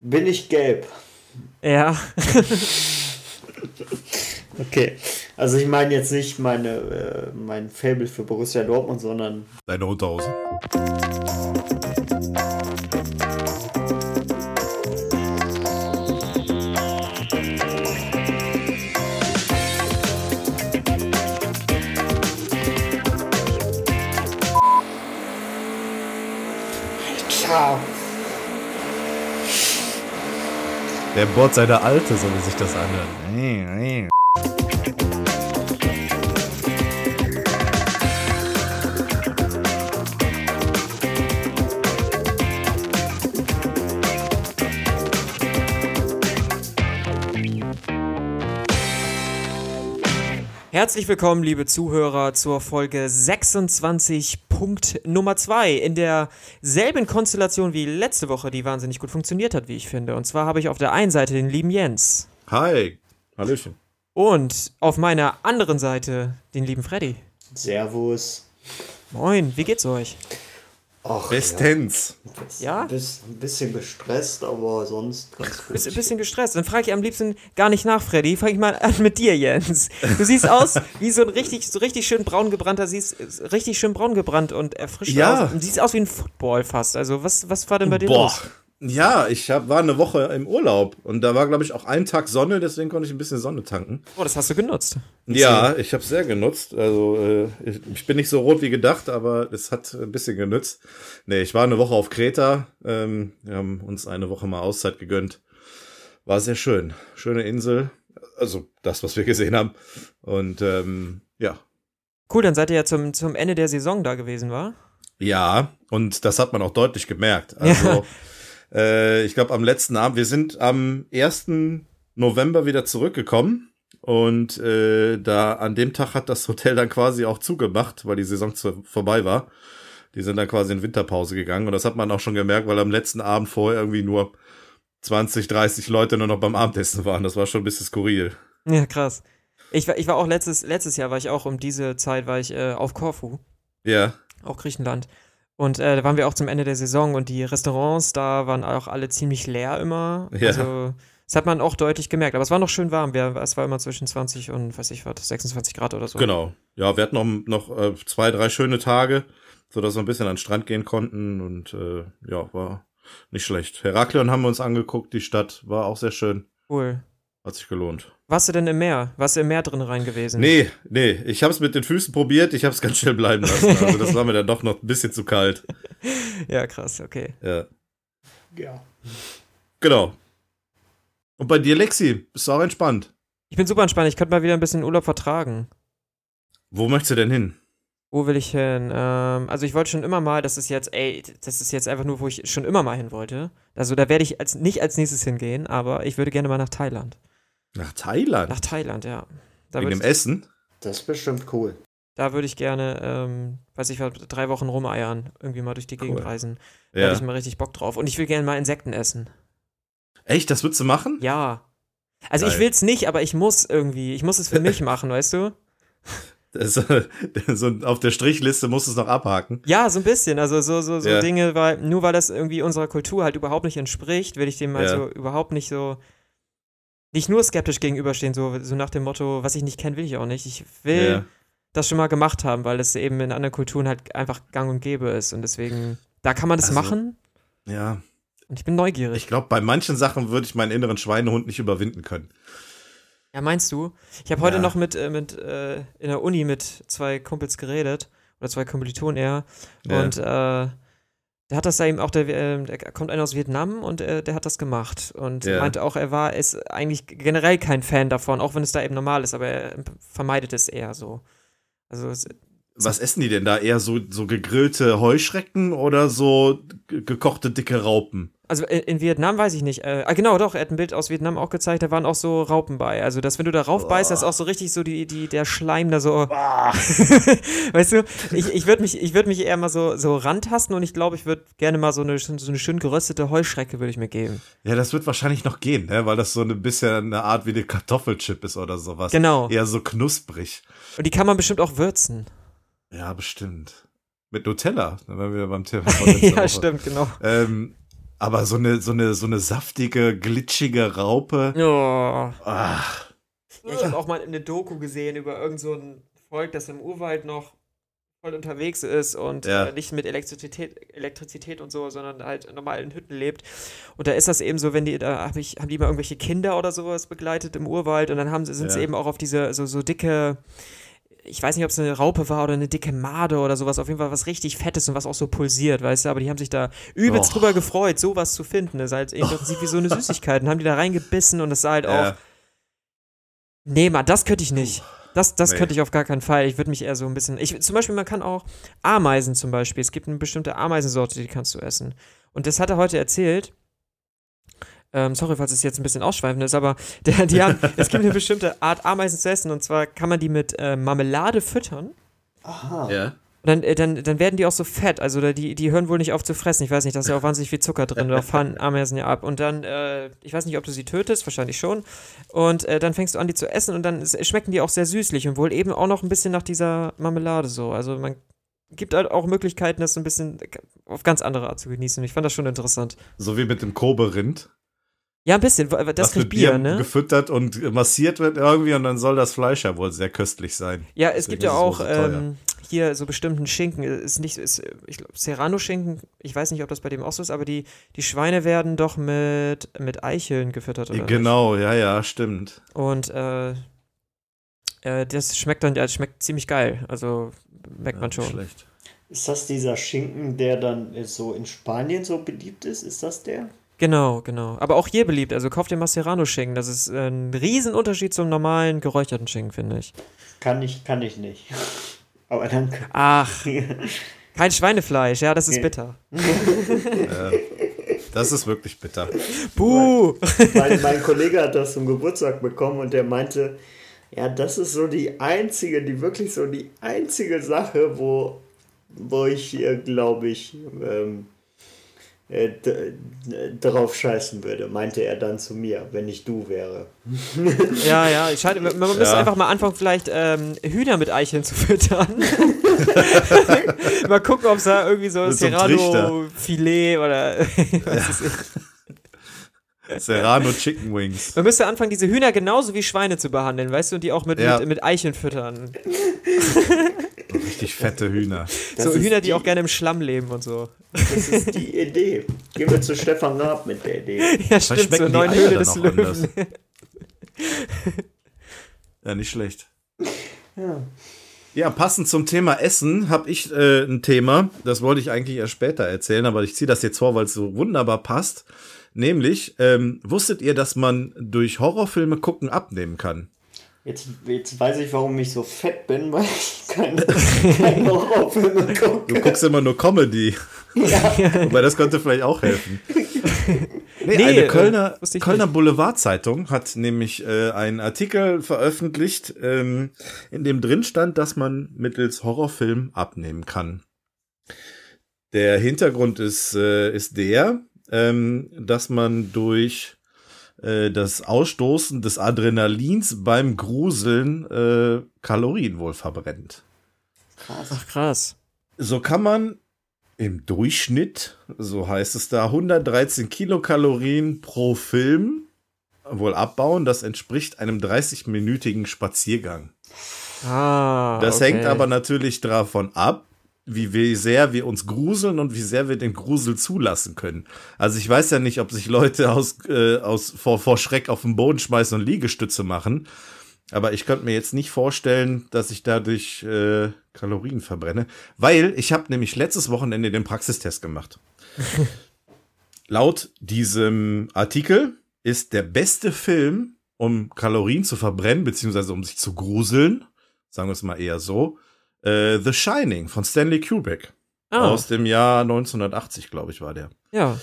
Bin ich gelb? Ja. okay. Also ich meine jetzt nicht meine, äh, mein Fable für Borussia Dortmund, sondern. Deine Unterhose. Der bohrt seine Alte, so wie sich das anhört. Herzlich willkommen, liebe Zuhörer, zur Folge 26. Punkt Nummer 2 in derselben Konstellation wie letzte Woche, die wahnsinnig gut funktioniert hat, wie ich finde. Und zwar habe ich auf der einen Seite den lieben Jens Hi. Hallöchen. und auf meiner anderen Seite den lieben Freddy. Servus. Moin, wie geht's euch? Ach, Bestens. Ja? Ein bisschen, ein bisschen gestresst, aber sonst ganz gut. Bist ein bisschen gestresst. Dann frage ich am liebsten gar nicht nach, Freddy. Fange ich mal an mit dir, Jens. Du siehst aus wie so ein richtig, so richtig schön braun gebrannter, siehst richtig schön braun gebrannt und erfrischt Ja. aus. Und siehst aus wie ein Football fast. Also, was, was war denn bei dir Boah. los? Ja, ich hab, war eine Woche im Urlaub und da war, glaube ich, auch ein Tag Sonne, deswegen konnte ich ein bisschen Sonne tanken. Oh, das hast du genutzt. Ja, ich habe sehr genutzt. Also äh, ich, ich bin nicht so rot wie gedacht, aber es hat ein bisschen genützt. Nee, ich war eine Woche auf Kreta. Ähm, wir haben uns eine Woche mal Auszeit gegönnt. War sehr schön. Schöne Insel. Also das, was wir gesehen haben. Und ähm, ja. Cool, dann seid ihr ja zum, zum Ende der Saison da gewesen, war? Ja, und das hat man auch deutlich gemerkt. Also äh, ich glaube am letzten Abend, wir sind am 1. November wieder zurückgekommen. Und äh, da an dem Tag hat das Hotel dann quasi auch zugemacht, weil die Saison zu, vorbei war. Die sind dann quasi in Winterpause gegangen. Und das hat man auch schon gemerkt, weil am letzten Abend vorher irgendwie nur 20, 30 Leute nur noch beim Abendessen waren. Das war schon ein bisschen skurril. Ja, krass. Ich war, ich war auch letztes, letztes Jahr, war ich auch um diese Zeit, war ich äh, auf Korfu, Ja. auch Griechenland. Und äh, da waren wir auch zum Ende der Saison und die Restaurants, da waren auch alle ziemlich leer immer. Ja. Also, das hat man auch deutlich gemerkt. Aber es war noch schön warm. Wir, es war immer zwischen 20 und, weiß ich was, 26 Grad oder so. Genau. Ja, wir hatten noch, noch äh, zwei, drei schöne Tage, so dass wir ein bisschen an den Strand gehen konnten und äh, ja, war nicht schlecht. Heraklion haben wir uns angeguckt, die Stadt war auch sehr schön, Cool. hat sich gelohnt. Warst du denn im Meer? Warst du im Meer drin rein gewesen? Nee, nee, ich habe es mit den Füßen probiert, ich habe es ganz schnell bleiben lassen. Also das war mir dann doch noch ein bisschen zu kalt. Ja, krass, okay. Ja, Ja. genau. Und bei dir, Lexi, bist du auch entspannt? Ich bin super entspannt. Ich könnte mal wieder ein bisschen Urlaub vertragen. Wo möchtest du denn hin? Wo will ich hin? Ähm, also ich wollte schon immer mal, das ist jetzt, ey, das ist jetzt einfach nur, wo ich schon immer mal hin wollte. Also da werde ich als, nicht als nächstes hingehen, aber ich würde gerne mal nach Thailand. Nach Thailand? Nach Thailand, ja. Da Wegen dem ich, Essen? Das ist bestimmt cool. da würde ich gerne, ähm, weiß ich was, drei Wochen rumeiern, irgendwie mal durch die Gegend Cool. reisen. Da hätte Ja. ich mal richtig Bock drauf. Und ich will gerne mal Insekten essen. Echt, das würdest du machen? Ja. Also ich Geil. will's nicht, aber ich muss irgendwie, ich muss es für mich machen, weißt du? Das, so auf der Strichliste musst du es noch abhaken. Ja, so ein bisschen. Also so, so, so Ja. Dinge, weil nur weil das irgendwie unserer Kultur halt überhaupt nicht entspricht, will ich dem Ja. also überhaupt nicht so nicht nur skeptisch gegenüberstehen, so, so nach dem Motto, was ich nicht kenne, will ich auch nicht. Ich will Ja. das schon mal gemacht haben, weil es eben in anderen Kulturen halt einfach gang und gäbe ist. Und deswegen, da kann man das Also, machen Ja, und ich bin neugierig. ich glaube, bei manchen Sachen würde ich meinen inneren Schweinehund nicht überwinden können. ja, meinst du? Ich habe heute Ja. noch mit, äh, mit äh, in der Uni mit zwei Kumpels geredet, oder zwei Kommilitonen eher. Ja. Und äh, der hat das da eben auch, der, äh, der kommt einer aus Vietnam und äh, der hat das gemacht. Und Ja. meinte auch, er war ist eigentlich generell kein Fan davon, auch wenn es da eben normal ist, aber er vermeidet es eher so. Also es, Was essen die denn da? Eher so, so gegrillte Heuschrecken oder so ge- gekochte dicke Raupen? Also in, in Vietnam weiß ich nicht. Äh, ah, genau, doch, er hat ein Bild aus Vietnam auch gezeigt, da waren auch so Raupen bei. Also, dass wenn du da rauf beißt, das ist auch so richtig so die, die, der Schleim da so. weißt du, ich, ich würde mich, ich würd mich eher mal so, so rantasten und ich glaube, ich würde gerne mal so eine, so eine schön geröstete Heuschrecke würde ich mir geben. Ja, das wird wahrscheinlich noch gehen, ne? weil das so ein bisschen eine Art wie eine Kartoffelchip ist oder sowas. Genau. Eher so knusprig. Und die kann man bestimmt auch würzen. Ja, bestimmt. Mit Nutella, wenn wir beim Thema ja, Woche. stimmt, genau. Ähm, Aber so eine, so eine, so eine saftige, glitschige Raupe. Oh. Ach, Ja, ich habe auch mal eine Doku gesehen über irgend so ein Volk, das im Urwald noch voll unterwegs ist und Ja. äh, nicht mit Elektrizität, Elektrizität und so, sondern halt normal in Hütten lebt. Und da ist das eben so, wenn die, da hab ich, haben die mal irgendwelche Kinder oder sowas begleitet im Urwald und dann haben sie, sind sie Ja. eben auch auf diese so, so dicke, ich weiß nicht, ob es eine Raupe war oder eine dicke Made oder sowas, auf jeden Fall was richtig Fettes und was auch so pulsiert, weißt du, aber die haben sich da übelst Och. drüber gefreut, sowas zu finden. Das ist halt im Prinzip wie so eine Süßigkeit. Und haben die da reingebissen und es sah halt auch ja. Nee, Mann, das könnte ich nicht. Das, das Nee. könnte ich auf gar keinen Fall. Ich würde mich eher so ein bisschen. Ich, zum Beispiel, man kann auch Ameisen zum Beispiel. Es gibt eine bestimmte Ameisensorte, die kannst du essen. Und das hat er heute erzählt. Ähm, sorry, falls es jetzt ein bisschen ausschweifend ist, aber der, die haben, es gibt eine bestimmte Art Ameisen zu essen und zwar kann man die mit äh, Marmelade füttern. Aha. ja. Und dann, äh, dann, dann werden die auch so fett. Also die, die hören wohl nicht auf zu fressen. Ich weiß nicht, da ist ja auch wahnsinnig viel Zucker drin. Da fahren Ameisen ja ab. Und dann, äh, ich weiß nicht, ob du sie tötest, wahrscheinlich schon. Und äh, dann fängst du an, die zu essen und dann schmecken die auch sehr süßlich und wohl eben auch noch ein bisschen nach dieser Marmelade so. Also man gibt halt auch Möglichkeiten, das so ein bisschen auf ganz andere Art zu genießen. Ich fand das schon interessant. So wie mit dem Kobe-Rind. Ja, ein bisschen. weil- Das was kriegt mit Bier, ne? gefüttert und massiert wird irgendwie und dann soll das Fleisch ja wohl sehr köstlich sein. Ja, es Deswegen gibt ja auch so ähm, hier so bestimmten Schinken. Ist nicht, ist, ich glaube, Serrano-Schinken, ich weiß nicht, ob das bei dem auch so ist, aber die, die Schweine werden doch mit, mit Eicheln gefüttert, oder? nicht? Genau, ja, ja, stimmt. Und äh, äh, das schmeckt dann, ja, das schmeckt ziemlich geil. Also merkt Ja, man schon. Schlecht. Ist das dieser Schinken, der dann so in Spanien so beliebt ist? Ist das der? Genau, genau. Aber auch hier beliebt. Also kauft dir mal Serrano-Schinken. Das ist äh, ein Riesenunterschied zum normalen geräucherten Schinken, finde ich. Kann ich, kann ich nicht. Aber danke. Ach, kein Schweinefleisch. Ja, das ist bitter. Das ist wirklich bitter. Buh! Mein, mein Kollege hat das zum Geburtstag bekommen und der meinte, ja, das ist so die einzige, die wirklich so die einzige Sache, wo, wo ich, glaube ich, ähm, äh, d- d- drauf scheißen würde, meinte er dann zu mir, wenn ich du wäre. Ja, ja, ich scheine, man, man müsste Ja. einfach mal anfangen, vielleicht ähm, Hühner mit Eicheln zu füttern. mal gucken, ob es da irgendwie so einem Serrano-Filet oder was weiß ich. Serrano Chicken Wings. Man müsste anfangen, diese Hühner genauso wie Schweine zu behandeln, weißt du, und die auch mit, Ja. mit, mit Eicheln füttern. Richtig fette Hühner. Das so Hühner, die, die- auch gerne im Schlamm leben und so. Das ist die Idee. Gehen wir zu Stefan Raab mit der Idee. Ja, stimmt, schmecken zur die neuen Höhle des Löwen. anders? Ja, nicht schlecht. Ja. Ja, passend zum Thema Essen habe ich äh, ein Thema. Das wollte ich eigentlich erst später erzählen, aber ich ziehe das jetzt vor, weil es so wunderbar passt. Nämlich, ähm, wusstet ihr, dass man durch Horrorfilme gucken abnehmen kann? Jetzt, jetzt weiß ich, warum ich so fett bin, weil ich keine, keine Horrorfilme gucke. Du guckst immer nur Comedy. Wobei das könnte vielleicht auch helfen. Nee, Nee, eine äh, Kölner, ich Kölner. Boulevard-Zeitung hat nämlich äh, einen Artikel veröffentlicht, ähm, in dem drin stand, dass man mittels Horrorfilm abnehmen kann. Der Hintergrund ist, äh, ist der, ähm, dass man durch äh, das Ausstoßen des Adrenalins beim Gruseln äh, Kalorien wohl verbrennt. Krass. Ach, krass. So kann man im Durchschnitt, so heißt es da, 113 Kilokalorien pro Film wohl abbauen. Das entspricht einem 30-minütigen Spaziergang. Ah, Das okay. hängt aber natürlich davon ab, wie wir- sehr wir uns gruseln und wie sehr wir den Grusel zulassen können. Also ich weiß ja nicht, ob sich Leute aus, äh, aus vor, vor Schreck auf den Boden schmeißen und Liegestütze machen. Aber ich könnte mir jetzt nicht vorstellen, dass ich dadurch äh, Kalorien verbrenne, weil ich habe nämlich letztes Wochenende den Praxistest gemacht. Laut diesem Artikel ist der beste Film, um Kalorien zu verbrennen, beziehungsweise um sich zu gruseln, sagen wir es mal eher so, äh, The Shining von Stanley Kubrick. ah, Aus dem Jahr 1980, glaube ich, war der. ja.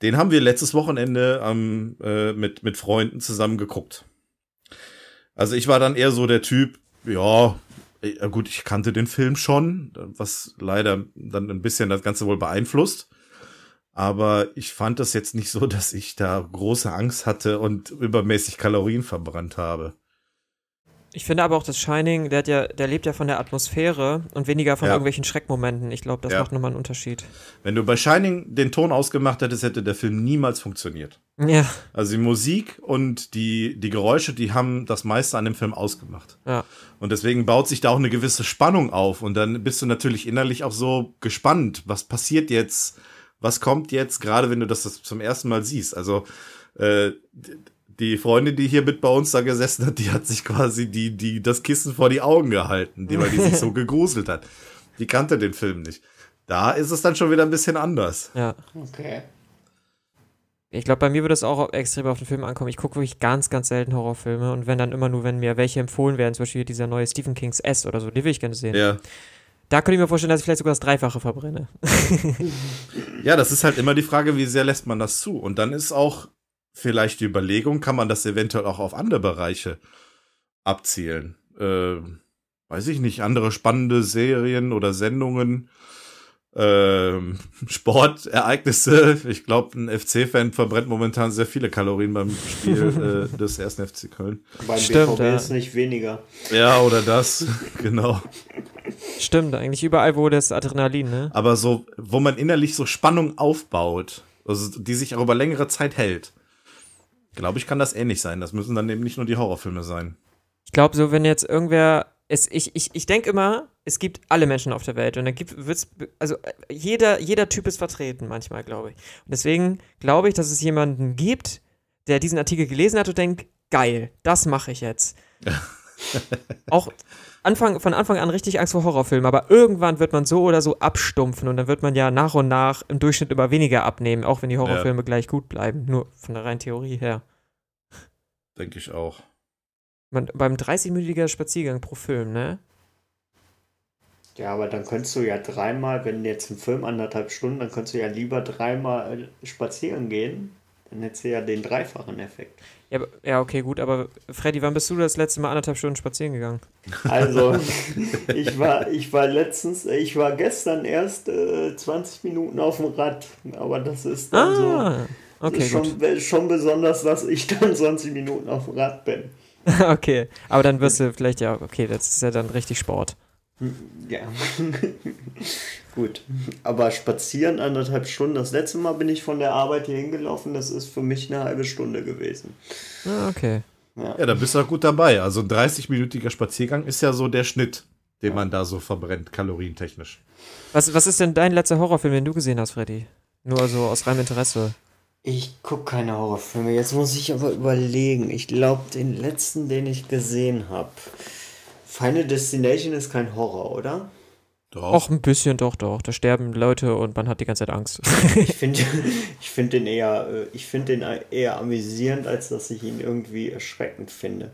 Den haben wir letztes Wochenende ähm, äh, mit, mit Freunden zusammen geguckt. Also ich war dann eher so der Typ, ja, äh, gut, ich kannte den Film schon, was leider dann ein bisschen das Ganze wohl beeinflusst. Aber ich fand das jetzt nicht so, dass ich da große Angst hatte und übermäßig Kalorien verbrannt habe. Ich finde aber auch das Shining, der, hat ja, der lebt ja von der Atmosphäre und weniger von Ja. irgendwelchen Schreckmomenten. Ich glaube, das Ja. macht nochmal einen Unterschied. Wenn du bei Shining den Ton ausgemacht hättest, hätte der Film niemals funktioniert. Ja, Also die Musik und die, die Geräusche, die haben das meiste an dem Film ausgemacht. ja. Und deswegen baut sich da auch eine gewisse Spannung auf. Und dann bist du natürlich innerlich auch so gespannt, was passiert jetzt, was kommt jetzt, gerade wenn du das, das zum ersten Mal siehst. Also äh, die Freundin, die hier mit bei uns da gesessen hat, die hat sich quasi die, die, das Kissen vor die Augen gehalten, die, weil die sich so gegruselt hat. Die kannte den Film nicht. Da ist es dann schon wieder ein bisschen anders. ja. Okay. Ich glaube, bei mir würde es auch extrem auf den Film ankommen. Ich gucke wirklich ganz, ganz selten Horrorfilme und wenn dann immer nur, wenn mir welche empfohlen werden, zum Beispiel dieser neue Stephen Kings S oder so, die will ich gerne sehen. Ja. Da könnte ich mir vorstellen, dass ich vielleicht sogar das Dreifache verbrenne. Ja, das ist halt immer die Frage, wie sehr lässt man das zu? Und dann ist auch vielleicht die Überlegung, kann man das eventuell auch auf andere Bereiche abzielen? Äh, weiß ich nicht, andere spannende Serien oder Sendungen, ähm, Sportereignisse. Ich glaube, ein FC-Fan verbrennt momentan sehr viele Kalorien beim Spiel äh, des ersten FC Köln. Beim Stimmt, BVB ja. ist nicht weniger. Ja, oder das, genau. Stimmt, eigentlich überall, wo das Adrenalin, ne? aber so, wo man innerlich so Spannung aufbaut, also die sich auch über längere Zeit hält. Glaube ich, kann das ähnlich sein. Das müssen dann eben nicht nur die Horrorfilme sein. Ich glaube, so, wenn jetzt irgendwer. Es, ich ich, ich denke immer, es gibt alle Menschen auf der Welt und dann gibt wird's, also jeder, jeder Typ ist vertreten manchmal, glaube ich. Und deswegen glaube ich, dass es jemanden gibt, der diesen Artikel gelesen hat und denkt, geil, das mache ich jetzt. Auch Anfang, von Anfang an richtig Angst vor Horrorfilmen, aber irgendwann wird man so oder so abstumpfen und dann wird man ja nach und nach im Durchschnitt immer weniger abnehmen, auch wenn die Horrorfilme gleich gut bleiben, nur von der reinen Theorie her. Denke ich auch. Man, beim 30-minütiger Spaziergang pro Film, ne? Ja, aber dann könntest du ja dreimal, wenn jetzt ein Film anderthalb Stunden, dann könntest du ja lieber dreimal äh, spazieren gehen. Dann hättest du ja den dreifachen Effekt. Ja, ja, okay, gut, aber Freddy, wann bist du das letzte Mal anderthalb Stunden spazieren gegangen? Also, ich war, ich war letztens, ich war gestern erst äh, 20 Minuten auf dem Rad, aber das ist dann so. Ah, okay, ist schon, gut. schon besonders, dass ich dann 20 Minuten auf dem Rad bin. okay, aber dann wirst du vielleicht ja, okay, das ist ja dann richtig Sport. Ja. Gut. Aber spazieren anderthalb Stunden. Das letzte Mal bin ich von der Arbeit hier hingelaufen. Das ist für mich eine halbe Stunde gewesen. Ah, okay. Ja, da bist du auch gut dabei. Also ein 30-minütiger Spaziergang ist ja so der Schnitt, den man da so verbrennt, kalorientechnisch. Was, was ist denn dein letzter Horrorfilm, den du gesehen hast, Freddy? Nur so aus reinem Interesse. Ich gucke keine Horrorfilme. Jetzt muss ich aber überlegen. Ich glaube, den letzten, den ich gesehen habe. Final Destination ist kein Horror, oder? Doch. Och, ein bisschen, doch, doch. Da sterben Leute und man hat die ganze Zeit Angst. Ich finde ich find den eher, äh, ich finde den eher amüsierend, als dass ich ihn irgendwie erschreckend finde.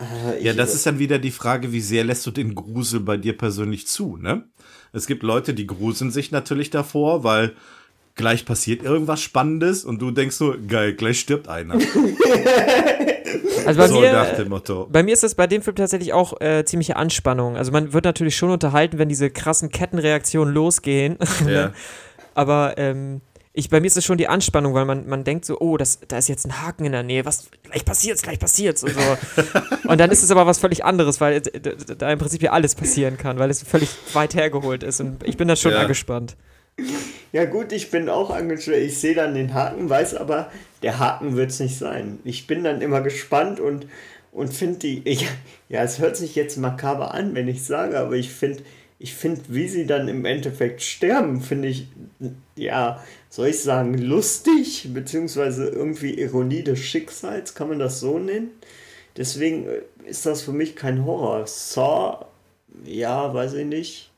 Äh, ich- Ja, das ist dann wieder die Frage, wie sehr lässt du den Grusel bei dir persönlich zu, ne? Es gibt Leute, die gruseln sich natürlich davor, weil gleich passiert irgendwas Spannendes und du denkst so, geil, gleich stirbt einer. Also bei so mir, nach dem Motto. Bei mir ist das bei dem Film tatsächlich auch äh, ziemliche Anspannung. Also man wird natürlich schon unterhalten, wenn diese krassen Kettenreaktionen losgehen. Ja. Aber ähm, ich, bei mir ist es schon die Anspannung, weil man, man denkt so, oh, das, da ist jetzt ein Haken in der Nähe, was, gleich passiert's, gleich passiert's und so. und dann ist es aber was völlig anderes, weil äh, da im Prinzip ja alles passieren kann, weil es völlig weit hergeholt ist und ich bin da schon Ja. angespannt. Ja gut, ich bin auch angestellt. Ich sehe dann den Haken, weiß aber, der Haken wird es nicht sein. Ich bin dann immer gespannt und, und finde die. Ich, ja, es hört sich jetzt makaber an, wenn ich sage, aber ich finde, ich finde, wie sie dann im Endeffekt sterben, finde ich, ja, soll ich sagen, lustig, beziehungsweise irgendwie Ironie des Schicksals, kann man das so nennen? Deswegen äh, ist das für mich kein Horror. Saw, ja, weiß ich nicht.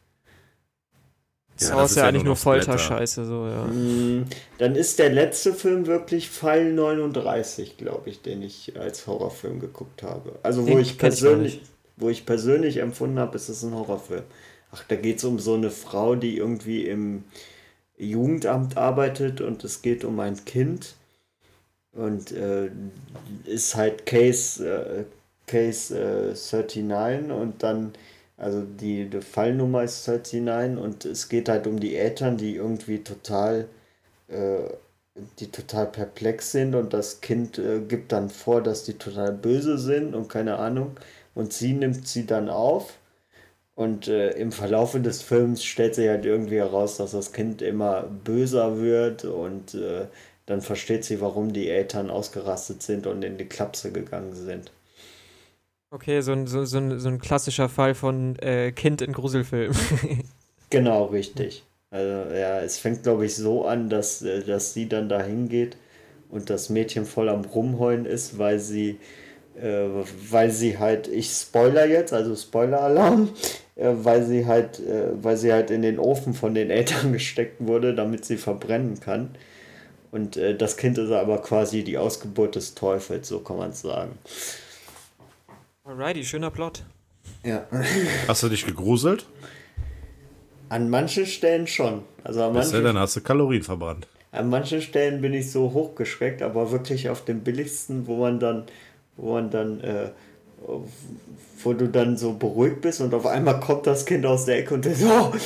Das Ja, das ist ja ja eigentlich nur. Folterscheiße, so, ja. Mm, Dann ist der letzte Film wirklich Fall 39, glaube ich, den ich als Horrorfilm geguckt habe. Also wo Den ich ich persönlich, nicht. wo ich persönlich empfunden habe, ist es ein Horrorfilm. Ach, da geht es um so eine Frau, die irgendwie im Jugendamt arbeitet und es geht um ein Kind und äh, ist halt Case, äh, Case äh, 39 und dann, also die, die Fallnummer ist 39 und es geht halt um die Eltern, die irgendwie total, äh, die total perplex sind und das Kind äh, gibt dann vor, dass die total böse sind und keine Ahnung, und sie nimmt sie dann auf. Und äh, im Verlauf des Films stellt sich halt irgendwie heraus, dass das Kind immer böser wird und äh, dann versteht sie, warum die Eltern ausgerastet sind und in die Klapse gegangen sind. Okay, so ein, so, so ein, so ein klassischer Fall von äh, Kind in Gruselfilm. genau, richtig. Also ja, es fängt, glaube ich, so an, dass, äh, dass sie dann da hingeht und das Mädchen voll am Rumheulen ist, weil sie, äh, weil sie halt, ich spoiler jetzt, also Spoiler-Alarm, äh, weil sie halt, äh, weil sie halt in den Ofen von den Eltern gesteckt wurde, damit sie verbrennen kann. Und äh, das Kind ist aber quasi die Ausgeburt des Teufels, so kann man es sagen. Alrighty, schöner Plot. Ja. Hast du dich gegruselt? An manchen Stellen schon. Also an manchen, dann hast du Kalorien verbrannt. An manchen Stellen bin ich so hochgeschreckt, aber wirklich auf dem billigsten, wo man dann, wo man dann, äh, wo du dann so beruhigt bist und auf einmal kommt das Kind aus der Ecke und so. Oh!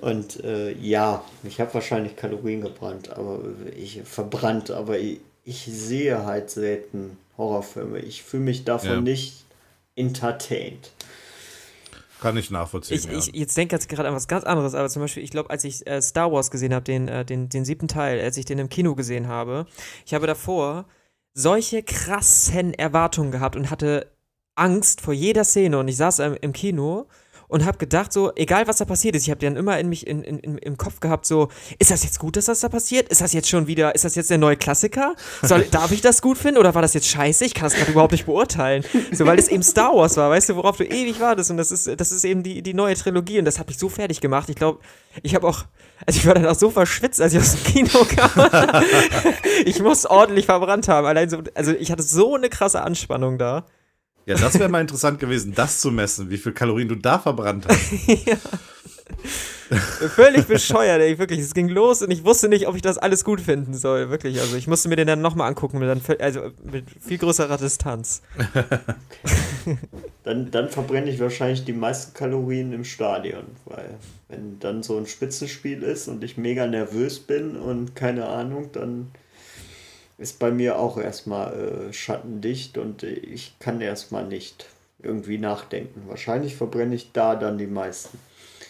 Und äh, ja, ich habe wahrscheinlich Kalorien gebrannt, aber ich verbrannt, aber ich, ich sehe halt selten Horrorfilme. Ich fühle mich davon ja. nicht entertained. Kann ich nachvollziehen. Ich, ja. ich jetzt denke jetzt gerade an was ganz anderes, aber zum Beispiel, ich glaube, als ich äh, Star Wars gesehen habe, den, äh, den, den siebten Teil, als ich den im Kino gesehen habe, ich habe davor solche krassen Erwartungen gehabt und hatte Angst vor jeder Szene und ich saß ähm, im Kino und habe gedacht, so, egal was da passiert ist, ich habe dann immer in mich in, in, im Kopf gehabt, so, ist das jetzt gut, dass das da passiert? Ist das jetzt schon wieder, ist das jetzt der neue Klassiker? Soll, darf ich das gut finden oder war das jetzt scheiße? Ich kann das gerade überhaupt nicht beurteilen. So, weil es eben Star Wars war, weißt du, worauf du ewig wartest und das ist, das ist eben die, die neue Trilogie und das hat mich so fertig gemacht. Ich glaube, ich habe auch, also ich war dann auch so verschwitzt, als ich aus dem Kino kam. ich muss ordentlich verbrannt haben. Allein so, also ich hatte so eine krasse Anspannung da. Ja, das wäre mal interessant gewesen, das zu messen, wie viel Kalorien du da verbrannt hast. ja. Völlig bescheuert, ey, wirklich. Es ging los und ich wusste nicht, ob ich das alles gut finden soll, wirklich. Also ich musste mir den dann nochmal angucken, mit, dann, also mit viel größerer Distanz. Okay. dann, dann verbrenne ich wahrscheinlich die meisten Kalorien im Stadion, weil wenn dann so ein Spitzenspiel ist und ich mega nervös bin und keine Ahnung, dann ist bei mir auch erstmal äh, schattendicht und ich kann erstmal nicht irgendwie nachdenken. Wahrscheinlich verbrenne ich da dann die meisten.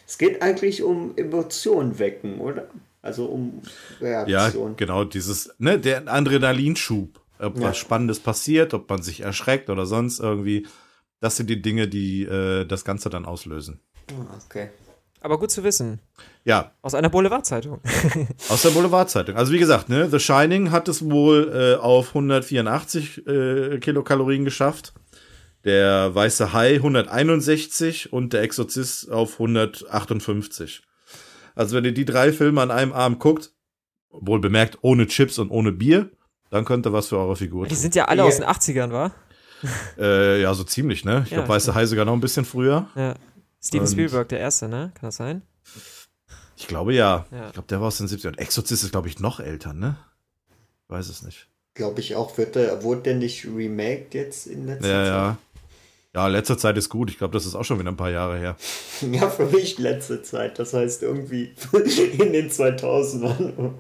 Es geht eigentlich um Emotionen wecken, oder? Also um Reaktion. Ja, genau, dieses, ne, der Adrenalinschub. Ob ja. was Spannendes passiert, ob man sich erschreckt oder sonst irgendwie. Das sind die Dinge, die äh, das Ganze dann auslösen. Ah, okay. Aber gut zu wissen. Ja. Aus einer Boulevardzeitung. Aus der Boulevardzeitung. Also wie gesagt, ne, The Shining hat es wohl äh, auf 184 äh, Kilokalorien geschafft. Der Weiße Hai 161 und der Exorzist auf 158. Also wenn ihr die drei Filme an einem Abend guckt, wohl bemerkt ohne Chips und ohne Bier, dann könnte was für eure Figur Die sind ja alle yeah. aus den 80ern, wa? Äh, ja, so ziemlich, ne? Ich ja, glaube, Weiße Hai sogar noch ein bisschen früher. Ja. Steven und Spielberg, der erste, ne? Kann das sein? Ich glaube ja. ja. Ich glaube, der war aus den 70ern. Exorzist ist, glaube ich, noch älter, ne? Weiß es nicht. Glaube ich auch. Wird der, wurde der nicht remaked jetzt in letzter ja, Zeit? Ja, ja. letzte Zeit ist gut. Ich glaube, das ist auch schon wieder ein paar Jahre her. ja, für mich letzte Zeit. Das heißt irgendwie in den 2000ern.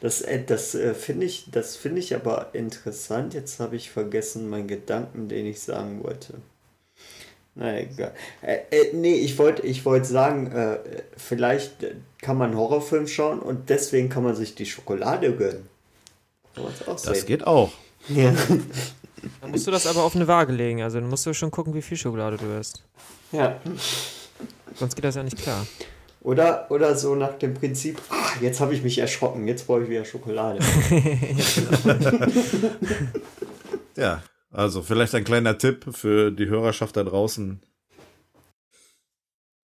Das, äh, das äh, finde ich, das ich aber interessant. Jetzt habe ich vergessen meinen Gedanken, den ich sagen wollte. Na egal. Äh, äh, nee, ich wollte ich wollt sagen, äh, vielleicht kann man einen Horrorfilm schauen und deswegen kann man sich die Schokolade gönnen. das sehen. geht auch. Ja. Dann musst du das aber auf eine Waage legen. Also dann musst du schon gucken, wie viel Schokolade du hast. Ja. Sonst geht das ja nicht klar. Oder, oder so nach dem Prinzip, ach, jetzt habe ich mich erschrocken, jetzt brauche ich wieder Schokolade. ja, also vielleicht ein kleiner Tipp für die Hörerschaft da draußen.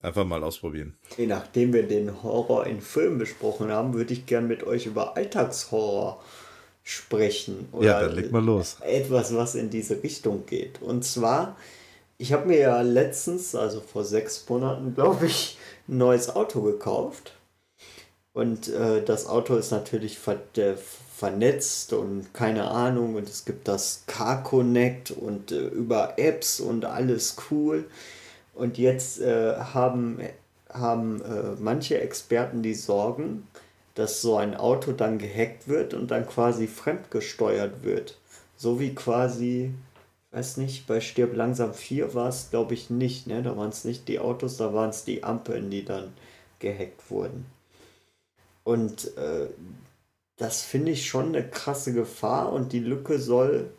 Einfach mal ausprobieren. Je nachdem wir den Horror in Filmen besprochen haben, würde ich gern mit euch über Alltagshorror sprechen. Oder ja, dann leg mal los. Etwas, was in diese Richtung geht. Und zwar, ich habe mir ja letztens, also vor sechs Monaten, glaube ich, ein neues Auto gekauft. Und äh, das Auto ist natürlich vernetzt und keine Ahnung und es gibt das Car Connect und äh, über Apps und alles cool. Und jetzt äh, haben, haben äh, manche Experten die Sorgen, dass so ein Auto dann gehackt wird und dann quasi fremdgesteuert wird. So wie quasi, weiß nicht, bei Stirb langsam 4 war es, glaube ich, nicht, ne? Da waren es nicht die Autos, da waren es die Ampeln, die dann gehackt wurden. Und äh, das finde ich schon eine krasse Gefahr und die Lücke soll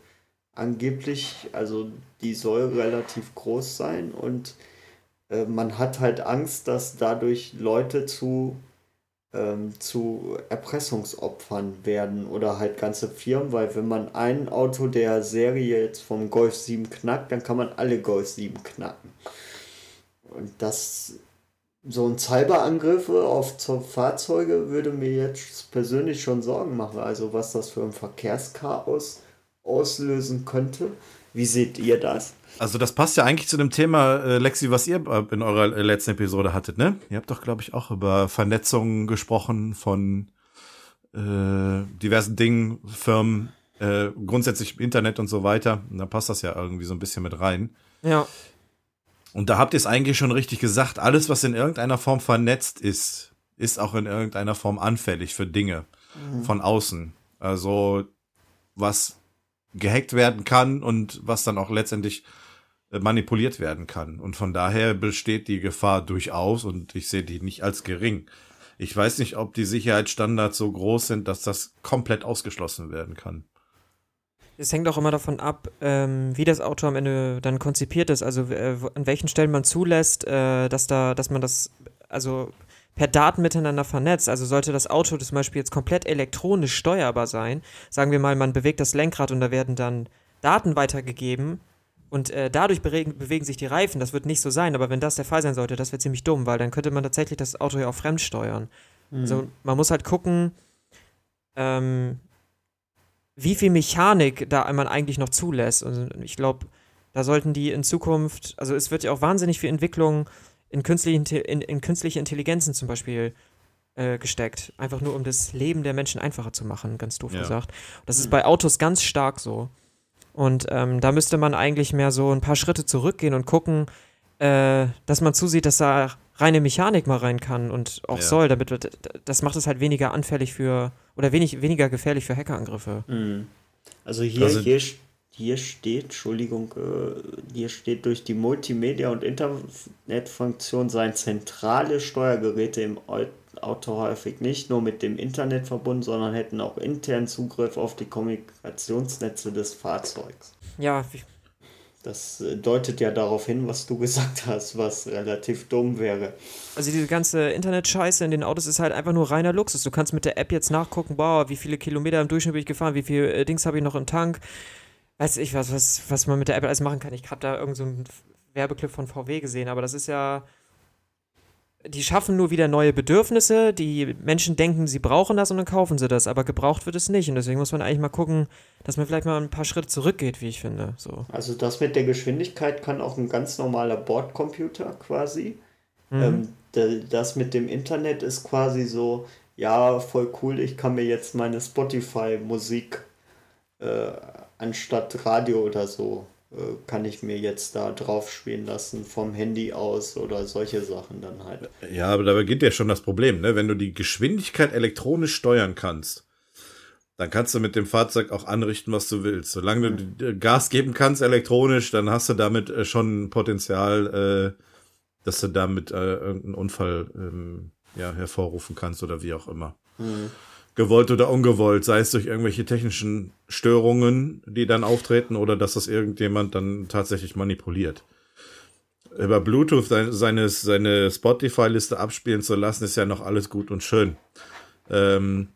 angeblich, also die soll relativ groß sein und äh, man hat halt Angst, dass dadurch Leute zu ähm, zu Erpressungsopfern werden oder halt ganze Firmen, weil wenn man ein Auto der Serie jetzt vom Golf 7 knackt, dann kann man alle Golf 7 knacken. Und das so ein Cyberangriffe auf Fahrzeuge würde mir jetzt persönlich schon Sorgen machen. Also was das für ein Verkehrschaos auslösen könnte. Wie seht ihr das? Also das passt ja eigentlich zu dem Thema, äh, Lexi, was ihr äh, in eurer äh, letzten Episode hattet, ne? Ihr habt doch, glaube ich, auch über Vernetzung gesprochen von äh, diversen Dingen, Firmen, äh, grundsätzlich Internet und so weiter. Und da passt das ja irgendwie so ein bisschen mit rein. Ja. Und da habt ihr es eigentlich schon richtig gesagt, alles, was in irgendeiner Form vernetzt ist, ist auch in irgendeiner Form anfällig für Dinge mhm. von außen. Also was gehackt werden kann und was dann auch letztendlich äh, manipuliert werden kann. Und von daher besteht die Gefahr durchaus und ich sehe die nicht als gering. Ich weiß nicht, ob die Sicherheitsstandards so groß sind, dass das komplett ausgeschlossen werden kann. Es hängt auch immer davon ab, ähm, wie das Auto am Ende dann konzipiert ist, also äh, an welchen Stellen man zulässt, äh, dass da, dass man das, also per Daten miteinander vernetzt. Also sollte das Auto zum Beispiel jetzt komplett elektronisch steuerbar sein, sagen wir mal, man bewegt das Lenkrad und da werden dann Daten weitergegeben und äh, dadurch bewegen, sich die Reifen. Das wird nicht so sein, aber wenn das der Fall sein sollte, das wäre ziemlich dumm, weil dann könnte man tatsächlich das Auto ja auch fremd steuern. Mhm. Also man muss halt gucken, ähm, wie viel Mechanik da man eigentlich noch zulässt. Also ich glaube, da sollten die in Zukunft, also es wird ja auch wahnsinnig viel Entwicklung in künstliche, in, in künstliche Intelligenzen zum Beispiel äh, gesteckt. Einfach nur, um das Leben der Menschen einfacher zu machen, ganz doof ja. gesagt. Das ist mhm. bei Autos ganz stark so. Und ähm, da müsste man eigentlich mehr so ein paar Schritte zurückgehen und gucken, äh, dass man zusieht, dass da reine Mechanik mal rein kann und auch ja. soll, damit das macht es halt weniger anfällig für oder wenig, weniger gefährlich für Hackerangriffe. Mhm. Also hier, also, hier, hier steht, Entschuldigung, äh, hier steht durch die Multimedia- und Internetfunktion seien zentrale Steuergeräte im Auto häufig nicht nur mit dem Internet verbunden, sondern hätten auch internen Zugriff auf die Kommunikationsnetze des Fahrzeugs. Ja, das äh, deutet ja darauf hin, was du gesagt hast, was relativ dumm wäre. Also diese ganze Internet-Scheiße in den Autos ist halt einfach nur reiner Luxus. Du kannst mit der App jetzt nachgucken, boah, wie viele Kilometer im Durchschnitt bin ich gefahren, wie viel äh, Dings habe ich noch im Tank. Weiß ich was, was, was man mit der App alles machen kann. Ich habe da irgendeinen so Werbeclip von VW gesehen, aber das ist ja die schaffen nur wieder neue Bedürfnisse. Die Menschen denken, sie brauchen das und dann kaufen sie das, aber gebraucht wird es nicht. Und deswegen muss man eigentlich mal gucken, dass man vielleicht mal ein paar Schritte zurückgeht, wie ich finde. So. Also das mit der Geschwindigkeit kann auch ein ganz normaler Bordcomputer quasi. Mhm. Ähm, das mit dem Internet ist quasi so, ja, voll cool, ich kann mir jetzt meine Spotify-Musik äh, anstatt Radio oder so kann ich mir jetzt da drauf spielen lassen vom Handy aus oder solche Sachen dann halt. Ja, aber da beginnt ja schon das Problem, ne? Wenn du die Geschwindigkeit elektronisch steuern kannst, dann kannst du mit dem Fahrzeug auch anrichten, was du willst. Solange du Gas geben kannst elektronisch, dann hast du damit äh, schon Potenzial, äh, dass du damit irgendeinen Unfall ähm, ja, hervorrufen kannst oder wie auch immer. Mhm gewollt oder ungewollt, sei es durch irgendwelche technischen Störungen, die dann auftreten oder dass das irgendjemand dann tatsächlich manipuliert. Über Bluetooth seine, seine Spotify-Liste abspielen zu lassen, ist ja noch alles gut und schön. Ähm,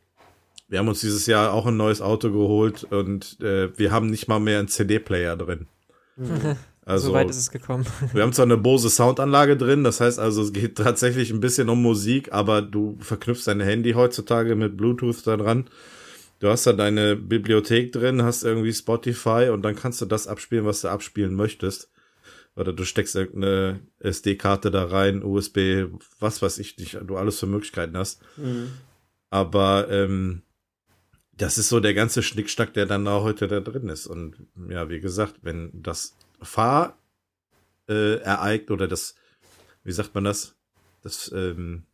wir haben uns dieses Jahr auch ein neues Auto geholt und äh, wir haben nicht mal mehr einen CD-Player drin. Mhm. Also, so weit ist es gekommen. Wir haben zwar eine Bose Soundanlage drin, das heißt also, es geht tatsächlich ein bisschen um Musik, aber du verknüpfst dein Handy heutzutage mit Bluetooth da dran. Du hast da deine Bibliothek drin, hast irgendwie Spotify und dann kannst du das abspielen, was du abspielen möchtest. Oder du steckst irgendeine SD-Karte da rein, USB, was weiß ich nicht, du alles für Möglichkeiten hast. Mhm. Aber ähm, das ist so der ganze Schnickschnack, der dann da heute da drin ist. Und ja, wie gesagt, wenn das Fahrereignis äh, oder das, wie sagt man das? Das ähm,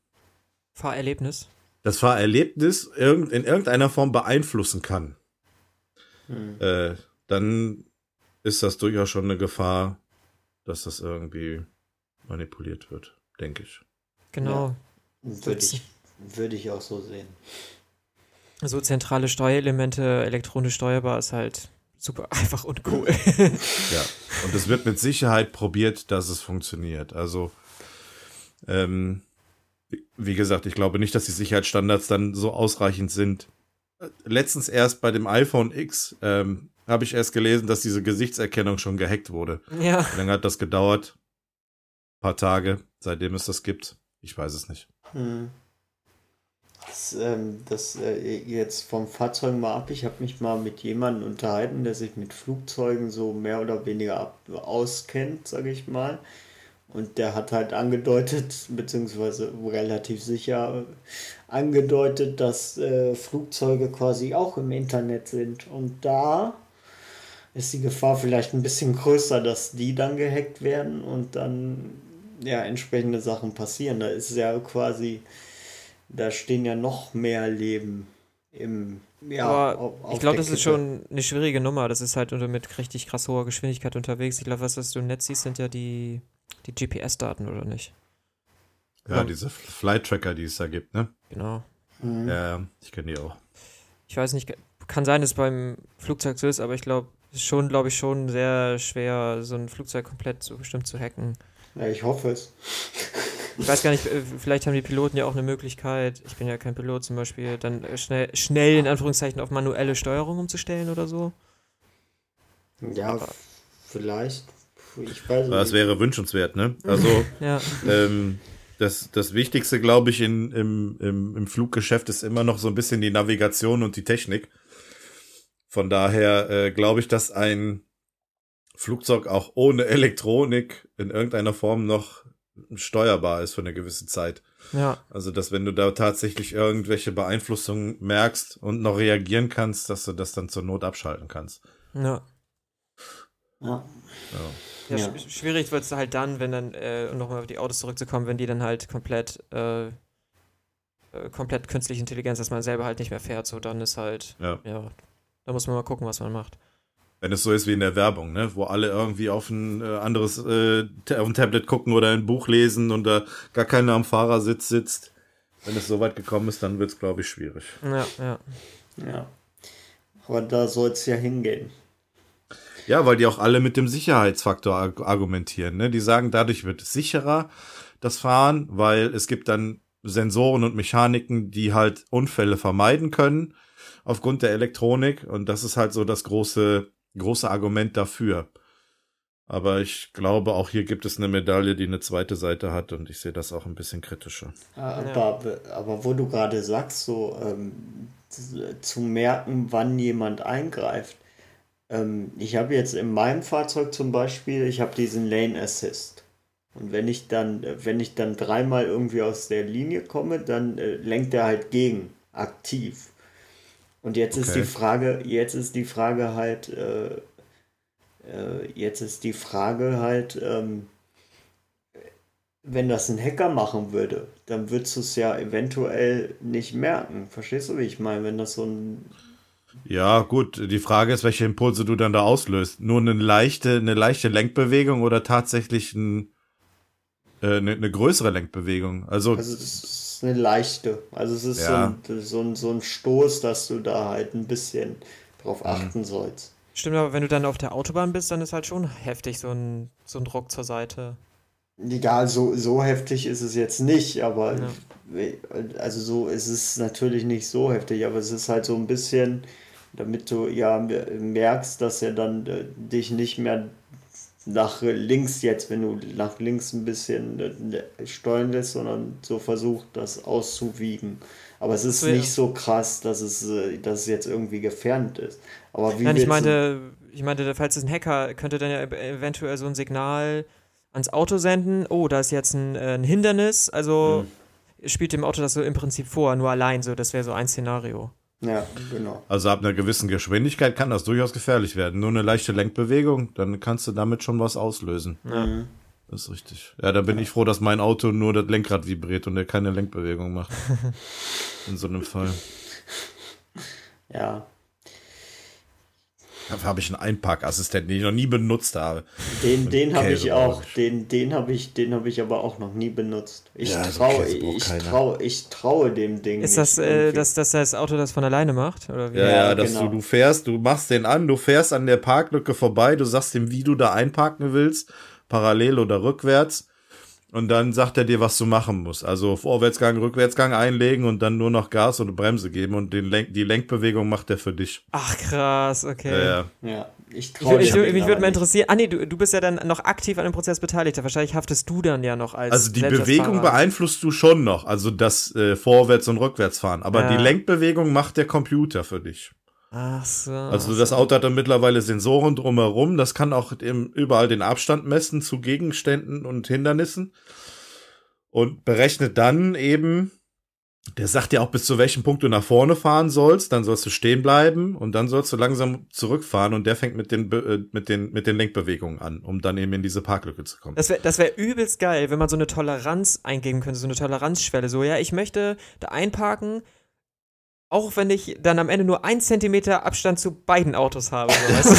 Fahrerlebnis. Das Fahrerlebnis in irgendeiner Form beeinflussen kann. Hm. Äh, dann ist das durchaus schon eine Gefahr, dass das irgendwie manipuliert wird, denke ich. Genau. Ja, würde ich, würd ich auch so sehen. So zentrale Steuerelemente elektronisch steuerbar ist halt super einfach und cool. ja, und es wird mit Sicherheit probiert, dass es funktioniert. Also, ähm, wie gesagt, ich glaube nicht, dass die Sicherheitsstandards dann so ausreichend sind. Letztens erst bei dem iPhone X ähm, habe ich erst gelesen, dass diese Gesichtserkennung schon gehackt wurde. Ja. Wie lange hat das gedauert? Ein paar Tage, seitdem es das gibt. Ich weiß es nicht. Hm. Das, ähm, das äh, jetzt vom Fahrzeug mal ab. Ich habe mich mal mit jemandem unterhalten, der sich mit Flugzeugen so mehr oder weniger ab, auskennt, sage ich mal. Und der hat halt angedeutet, beziehungsweise relativ sicher angedeutet, dass äh, Flugzeuge quasi auch im Internet sind. Und da ist die Gefahr vielleicht ein bisschen größer, dass die dann gehackt werden und dann ja entsprechende Sachen passieren. Da ist ja quasi, da stehen ja noch mehr Leben im ja, Aber auf, auf ich glaube, das ist schon eine schwierige Nummer. Das ist halt unter mit richtig krass hoher Geschwindigkeit unterwegs. Ich glaube, was, was du im Netz siehst, sind ja die, die GPS-Daten, oder nicht? Ja, ja, diese Flight-Tracker, die es da gibt, ne? Genau. Mhm. Ja, ich kenne die auch. Ich weiß nicht, kann sein, dass es beim Flugzeug so ist, aber ich glaube, es ist schon, glaube ich, schon sehr schwer, so ein Flugzeug komplett so bestimmt zu hacken. Ja, ich hoffe es. Ich weiß gar nicht, äh, vielleicht haben die Piloten ja auch eine Möglichkeit, ich bin ja kein Pilot zum Beispiel, dann äh, schnell, schnell in Anführungszeichen auf manuelle Steuerung umzustellen oder so. Ja, Aber vielleicht. Ich weiß nicht. Das wäre wünschenswert, ne? Also, ja. ähm, das, das Wichtigste, glaube ich, in, im, im, im Fluggeschäft ist immer noch so ein bisschen die Navigation und die Technik. Von daher äh, glaube ich, dass ein Flugzeug auch ohne Elektronik in irgendeiner Form noch steuerbar ist für eine gewisse Zeit. Ja. Also, dass wenn du da tatsächlich irgendwelche Beeinflussungen merkst und noch reagieren kannst, dass du das dann zur Not abschalten kannst. Ja. Ja. ja. ja sch schwierig wird es halt dann, wenn dann, äh, um nochmal auf die Autos zurückzukommen, wenn die dann halt komplett, äh, äh, komplett künstliche Intelligenz, dass man selber halt nicht mehr fährt, so dann ist halt, ja, ja da muss man mal gucken, was man macht. Wenn es so ist wie in der Werbung, ne? wo alle irgendwie auf ein äh, anderes äh, auf ein Tablet gucken oder ein Buch lesen und da gar keiner am Fahrersitz sitzt. Wenn es so weit gekommen ist, dann wird es, glaube ich, schwierig. Ja, ja. Ja. Aber da soll es ja hingehen. Ja, weil die auch alle mit dem Sicherheitsfaktor argumentieren. Ne? Die sagen, dadurch wird es sicherer, das Fahren, weil es gibt dann Sensoren und Mechaniken, die halt Unfälle vermeiden können aufgrund der Elektronik. Und das ist halt so das große, große Argument dafür. Aber ich glaube, auch hier gibt es eine Medaille, die eine zweite Seite hat und ich sehe das auch ein bisschen kritischer. Aber, aber wo du gerade sagst, so ähm, zu merken, wann jemand eingreift. Ähm, ich habe jetzt in meinem Fahrzeug zum Beispiel, ich habe diesen Lane Assist. Und wenn ich dann, wenn ich dann dreimal irgendwie aus der Linie komme, dann äh, lenkt er halt gegen, aktiv. Und jetzt okay. ist die Frage, jetzt ist die Frage halt, äh, äh, jetzt ist die Frage halt, ähm, wenn das ein Hacker machen würde, dann würdest du es ja eventuell nicht merken. Verstehst du, wie ich meine? Wenn das so ein. Ja, gut, die Frage ist, welche Impulse du dann da auslöst. Nur eine leichte, eine leichte Lenkbewegung oder tatsächlich ein, eine, eine größere Lenkbewegung. Also, also das ist eine leichte. Also es ist ja. so, ein, so, ein, so ein Stoß, dass du da halt ein bisschen drauf mhm. achten mhm. sollst. Stimmt, aber wenn du dann auf der Autobahn bist, dann ist halt schon heftig so ein, so ein Druck zur Seite. Ja, so, so heftig ist es jetzt nicht, aber ja. also so ist es natürlich nicht so heftig, aber es ist halt so ein bisschen, damit du ja merkst, dass er dann äh, dich nicht mehr nach links jetzt, wenn du nach links ein bisschen äh, steuern lässt, sondern so versucht, das auszuwiegen. Aber es ist so, nicht so krass, dass es, äh, dass es jetzt irgendwie gefährdet ist. Aber wie Nein, ich meinte, ich meinte, falls es ein Hacker könnte dann ja eventuell so ein Signal ans Auto senden, oh, da ist jetzt ein, äh, ein Hindernis, also hm. spielt dem Auto das so im Prinzip vor, nur allein so, das wäre so ein Szenario. Ja, genau. Also ab einer gewissen Geschwindigkeit kann das durchaus gefährlich werden. Nur eine leichte Lenkbewegung, dann kannst du damit schon was auslösen. Ja. Mhm. Das ist richtig. Ja, da bin ja. ich froh, dass mein Auto nur das Lenkrad vibriert und er keine Lenkbewegung macht. In so einem Fall. Ja. Dafür habe ich einen Einparkassistenten, den ich noch nie benutzt habe. Den, den habe ich auch, den, den habe ich, den habe ich aber auch noch nie benutzt. Ich ja, traue, ich traue, ich traue dem Ding. Ist das, äh, dass, dass das Auto das von alleine macht? Oder wie? Ja, ja, dass genau. du, du fährst, du machst den an, du fährst an der Parklücke vorbei, du sagst ihm, wie du da einparken willst, parallel oder rückwärts. Und dann sagt er dir, was du machen musst. Also Vorwärtsgang, Rückwärtsgang einlegen und dann nur noch Gas oder Bremse geben und den Lenk die Lenkbewegung macht er für dich. Ach krass, okay. Ja, ja. ja ich traue ich, ich, Mich würde mal interessieren, ah nee, du, du bist ja dann noch aktiv an dem Prozess beteiligt. Wahrscheinlich haftest du dann ja noch als Also die Bewegung beeinflusst du schon noch, also das äh, Vorwärts- und Rückwärtsfahren. Aber ja. die Lenkbewegung macht der Computer für dich. Ach so. Also das Auto hat dann mittlerweile Sensoren drumherum. Das kann auch überall den Abstand messen zu Gegenständen und Hindernissen. Und berechnet dann eben, der sagt ja auch, bis zu welchem Punkt du nach vorne fahren sollst. Dann sollst du stehen bleiben und dann sollst du langsam zurückfahren. Und der fängt mit den, äh, mit den, mit den Lenkbewegungen an, um dann eben in diese Parklücke zu kommen. Das wäre das wär übelst geil, wenn man so eine Toleranz eingeben könnte, so eine Toleranzschwelle. So, ja, ich möchte da einparken auch wenn ich dann am Ende nur ein Zentimeter Abstand zu beiden Autos habe. So,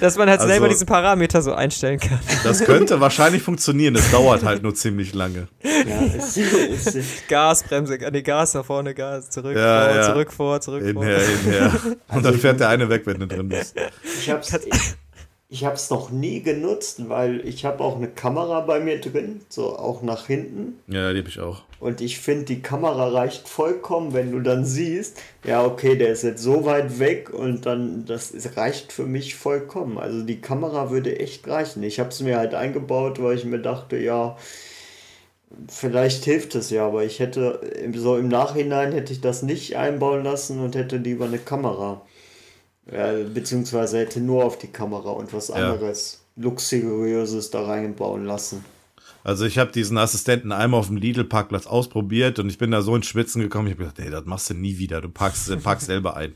Dass man halt also, selber diesen Parameter so einstellen kann. Das könnte wahrscheinlich funktionieren, es dauert halt nur ziemlich lange. Ja, es, es, Gas, Bremse, nee, Gas nach vorne, Gas, zurück, ja, vor, ja. zurück, vor, zurück, hinher, vor. Hinher. Und also dann fährt der eine weg, wenn du drin bist. Ich hab's, ich habe es noch nie genutzt, weil ich habe auch eine Kamera bei mir drin, so auch nach hinten. Ja, die habe ich auch. Und ich finde, die Kamera reicht vollkommen, wenn du dann siehst, ja, okay, der ist jetzt so weit weg und dann, das reicht für mich vollkommen. Also die Kamera würde echt reichen. Ich habe es mir halt eingebaut, weil ich mir dachte, ja, vielleicht hilft es ja, aber ich hätte, so im Nachhinein hätte ich das nicht einbauen lassen und hätte lieber eine Kamera. Ja, beziehungsweise hätte nur auf die Kamera und was anderes ja. Luxuriöses da reinbauen lassen. Also ich habe diesen Assistenten einmal auf dem Lidl-Parkplatz ausprobiert und ich bin da so ins Schwitzen gekommen. Ich habe gedacht, ey, das machst du nie wieder. Du parkst, parkst selber ein.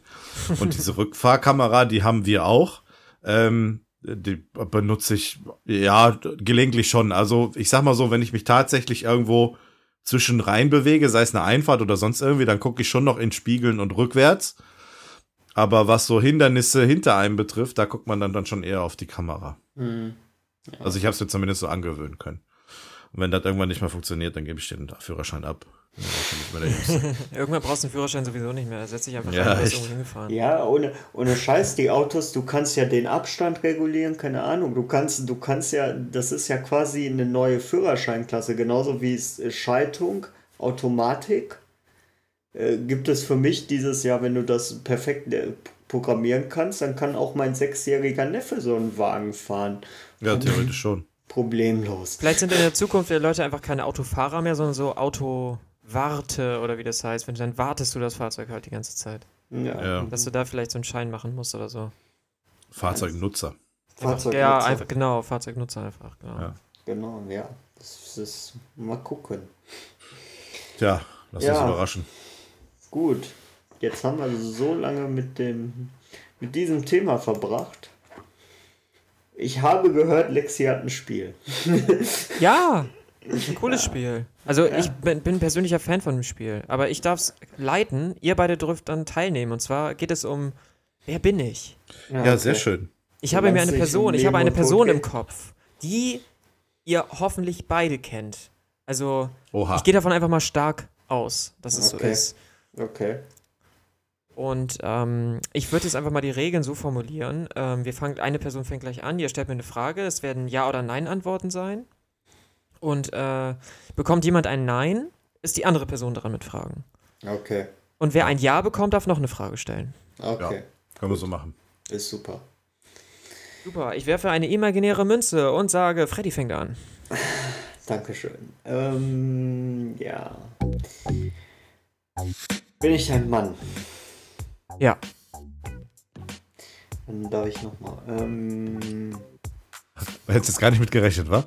Und diese Rückfahrkamera, die haben wir auch. Ähm, die benutze ich ja gelegentlich schon. Also ich sag mal so, wenn ich mich tatsächlich irgendwo zwischen rein bewege, sei es eine Einfahrt oder sonst irgendwie, dann gucke ich schon noch in Spiegeln und rückwärts. Aber was so Hindernisse hinter einem betrifft, da guckt man dann, dann schon eher auf die Kamera. Mhm. Ja. Also ich habe es mir zumindest so angewöhnen können. Und wenn das irgendwann nicht mehr funktioniert, dann gebe ich den Führerschein ab. Irgendwann brauchst du den Führerschein sowieso nicht mehr. Setz dich einfach ja, rein, irgendwo hingefahren. Ja, ohne, ohne Scheiß, die Autos, du kannst ja den Abstand regulieren, keine Ahnung. Du kannst, du kannst ja, das ist ja quasi eine neue Führerscheinklasse, genauso wie es Schaltung, Automatik äh, gibt es für mich dieses Jahr, wenn du das perfekt äh, programmieren kannst, dann kann auch mein sechsjähriger Neffe so einen Wagen fahren. Ja, theoretisch schon. Problemlos. Vielleicht sind in der Zukunft der Leute einfach keine Autofahrer mehr, sondern so Autowarte oder wie das heißt. Wenn du dann wartest du das Fahrzeug halt die ganze Zeit. Ja. ja. Dass du da vielleicht so einen Schein machen musst oder so. Fahrzeugnutzer. Fahrzeugnutzer. Ja, einfach, genau, Fahrzeugnutzer einfach. Genau, ja. genau, ja. Das ist, mal gucken. Tja, lass ja. uns überraschen. Gut, jetzt haben wir so lange mit dem mit diesem Thema verbracht. Ich habe gehört, Lexi hat ein Spiel. ja, ein cooles ja. Spiel. Also ja. ich bin, bin persönlicher Fan von dem Spiel, aber ich darf es leiten. Ihr beide dürft dann teilnehmen. Und zwar geht es um, wer bin ich? Ja, ja okay. sehr schön. Ich habe mir eine Person, ich habe eine Person im Kopf, die ihr hoffentlich beide kennt. Also Oha. ich gehe davon einfach mal stark aus, dass es okay. so ist. Okay. Und ähm, ich würde jetzt einfach mal die Regeln so formulieren. Ähm, wir fangen, eine Person fängt gleich an, ihr stellt mir eine Frage, es werden Ja- oder Nein-Antworten sein. Und äh, bekommt jemand ein Nein, ist die andere Person dran mit Fragen. Okay. Und wer ein Ja bekommt, darf noch eine Frage stellen. Okay. Ja, können wir so machen. Ist super. Super, ich werfe eine imaginäre Münze und sage, Freddy fängt an. Dankeschön. Ähm, ja. Bin ich ein Mann? Ja. Dann darf ich nochmal. Ähm. Hättest jetzt gar nicht mit gerechnet, wa?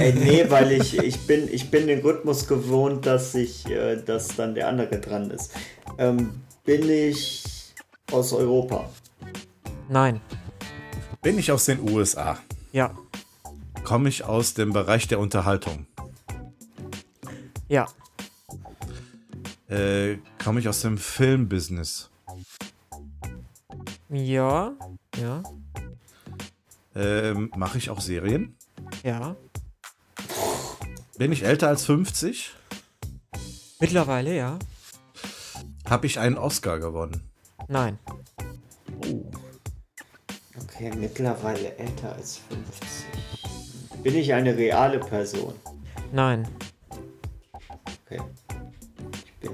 Nee, nee, weil ich, ich, bin, ich bin den Rhythmus gewohnt, dass ich, äh, dass dann der andere dran ist. Ähm, bin ich aus Europa? Nein. Bin ich aus den USA? Ja. Komme ich aus dem Bereich der Unterhaltung? Ja. Äh, komme ich aus dem Filmbusiness? Ja, ja, Ähm, Mache ich auch Serien? ja. Bin ich älter als 50? Mittlerweile, ja. Habe ich einen Oscar gewonnen? Nein. Okay, mittlerweile älter als 50. Bin ich eine reale Person? Nein. Okay.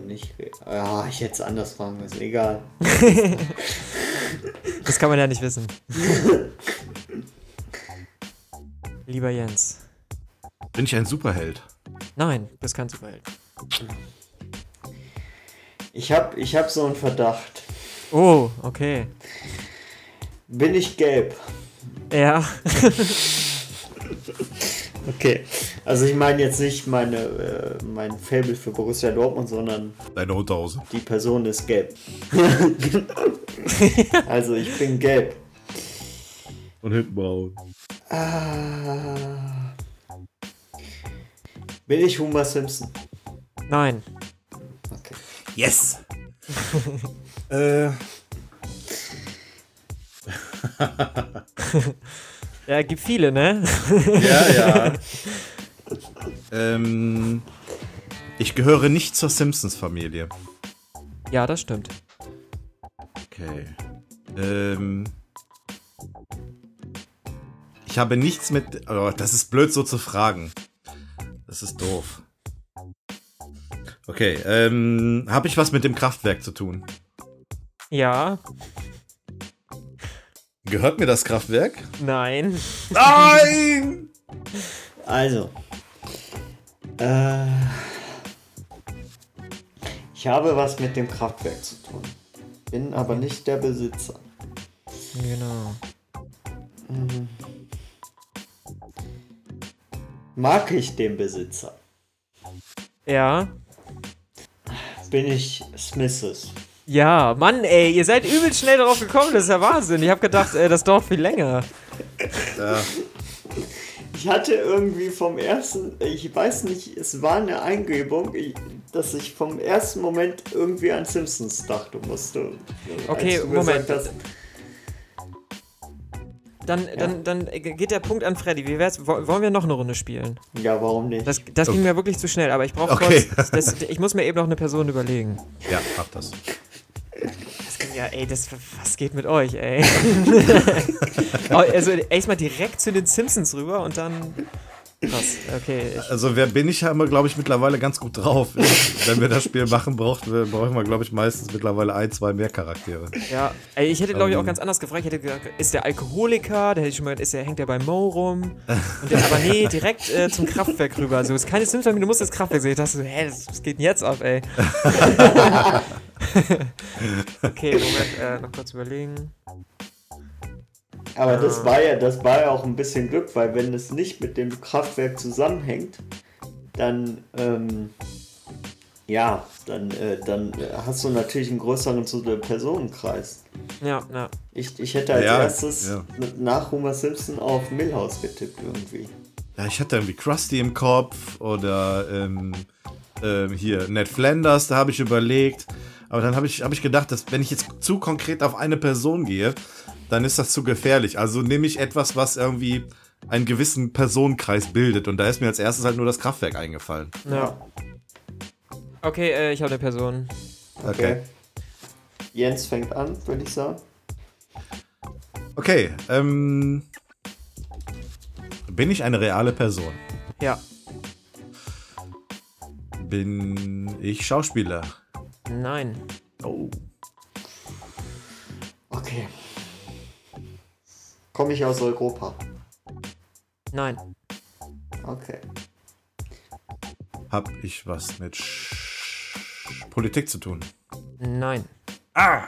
Ich bin nicht. Ah, ich hätte es anders fragen müssen. Egal. Das kann man ja nicht wissen. Lieber Jens. Bin ich ein Superheld? Nein, das ist kein Superheld. Ich hab, ich hab so einen Verdacht. Oh, okay. Bin ich gelb? Ja. Okay. Also ich meine jetzt nicht meine, äh, mein Fable für Borussia Dortmund, sondern Deine Unterhose. die Person ist gelb. also ich bin gelb. Und hinten braun. Ah. Bin ich Homer Simpson? Nein. Okay. Yes! äh, Ja, gibt viele, ne? ja, ja. Ähm, ich gehöre nicht zur Simpsons-Familie. Ja, das stimmt. Okay. Ähm, ich habe nichts mit. Oh, das ist blöd so zu fragen. Das ist doof. Okay, ähm, habe ich was mit dem Kraftwerk zu tun? Ja. Gehört mir das Kraftwerk? Nein. Nein! Also. Äh, ich habe was mit dem Kraftwerk zu tun. Bin aber nicht der Besitzer. Genau. Mag ich den Besitzer? Ja. Bin ich Smiths? Ja, Mann, ey, ihr seid übel schnell darauf gekommen, das ist ja Wahnsinn. Ich hab gedacht, äh, das dauert viel länger. Ja, Ich hatte irgendwie vom ersten, ich weiß nicht, es war eine Eingebung, ich, dass ich vom ersten Moment irgendwie an Simpsons dachte musste. Okay, Moment. hast, Dann, dann, dann geht der Punkt an Freddy. Wie wär's? wo- Wollen wir noch eine Runde spielen? ja, warum nicht? Das, das ging mir wirklich zu schnell, aber ich brauche Okay. kurz. Das, ich muss mir eben noch eine Person überlegen. ja, hab das. Ja, ey, das, was geht mit euch, ey? also erstmal direkt zu den Simpsons rüber und dann. Krass, okay. Also, wer bin ich, haben wir, glaube ich, mittlerweile ganz gut drauf. Wenn wir das Spiel machen, braucht, brauchen wir, glaube ich, meistens mittlerweile ein, zwei mehr Charaktere. ja, ey, ich hätte, glaube ich, auch Ähm. ganz anders gefragt. Ich hätte gesagt, ist der Alkoholiker? Da hätte ich schon mal, ist der, hängt der bei Mo rum? Und der, aber nee, direkt äh, zum Kraftwerk rüber. Also, es ist keine Simpsons, du musst das Kraftwerk sehen. Ich dachte so, hä, was geht denn jetzt ab, ey? okay, Moment, äh, noch kurz überlegen. Aber das war ja, das war ja auch ein bisschen Glück, weil wenn es nicht mit dem Kraftwerk zusammenhängt, dann ähm, ja, dann, äh, dann hast du natürlich einen größeren Personenkreis. Ja, ja. Ich, ich hätte als Ja, erstes ja. nach Homer Simpson auf Millhouse getippt irgendwie. Ja, ich hatte irgendwie Krusty im Kopf oder ähm, ähm, hier Ned Flanders, da habe ich überlegt. Aber dann habe ich, hab ich gedacht, dass wenn ich jetzt zu konkret auf eine Person gehe, dann ist das zu gefährlich. Also nehme ich etwas, was irgendwie einen gewissen Personenkreis bildet. Und da ist mir als erstes halt nur das Kraftwerk eingefallen. ja. Okay, äh, ich habe eine Person. Okay. Jens fängt an, würde ich sagen. Okay, ähm. Bin ich eine reale Person? Ja. Bin ich Schauspieler? Nein. Oh. Okay. Komme ich aus Europa? Nein. Okay. Hab ich was mit Sch Politik zu tun? Nein. Ah!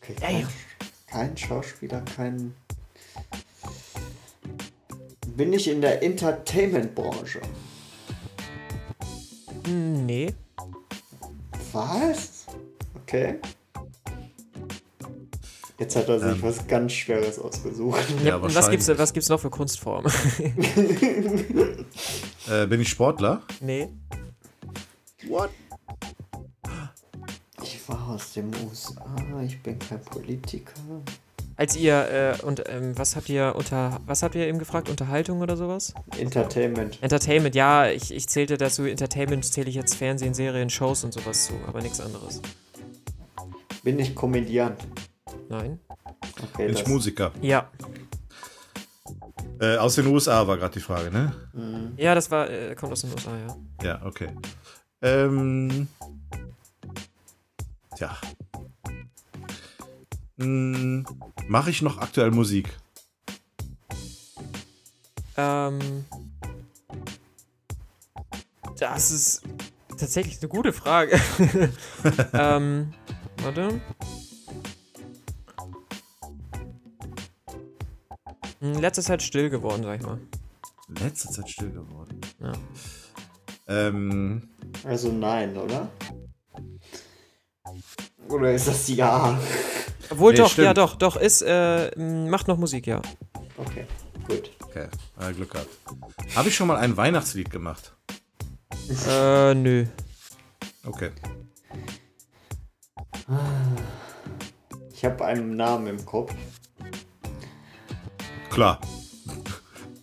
okay. Kein, kein Schauspieler, kein. Bin ich in der Entertainment-Branche? Nee. Was? Okay. Jetzt hat er sich Ähm. was ganz Schweres ausgesucht. Ja, was, gibt's, was gibt's noch für Kunstformen? Äh, bin ich Sportler? nee. What? Ich war's. dem USA, ich bin kein Politiker. Als ihr, äh, und ähm, was habt ihr unter, was habt ihr eben gefragt? Unterhaltung oder sowas? Entertainment. Entertainment, ja, ich, ich zählte dazu, Entertainment zähle ich jetzt Fernsehen, Serien, Shows und sowas zu, aber nichts anderes. Bin ich Komödiant? Nein? Okay, Bin ich das- Musiker? Ja. Äh, aus den USA war gerade die Frage, ne? Mhm. Ja, das war, äh, kommt aus den USA, ja. Ja, okay. Ähm. Tja. Hm, Mache ich noch aktuell Musik? Ähm. Das ist tatsächlich eine gute Frage. ähm, warte. Hm, Letzte Zeit still geworden, sag ich mal. Letzte Zeit still geworden. Ja. Ähm, Also nein, oder? Oder ist das ja? Obwohl Nee, doch, stimmt. ja doch, doch, ist, äh, m, macht noch Musik, ja. Okay, gut. okay, äh, Glück gehabt. Habe ich schon mal ein Weihnachtslied gemacht? Äh, nö. Okay. Ich habe einen Namen im Kopf. Klar.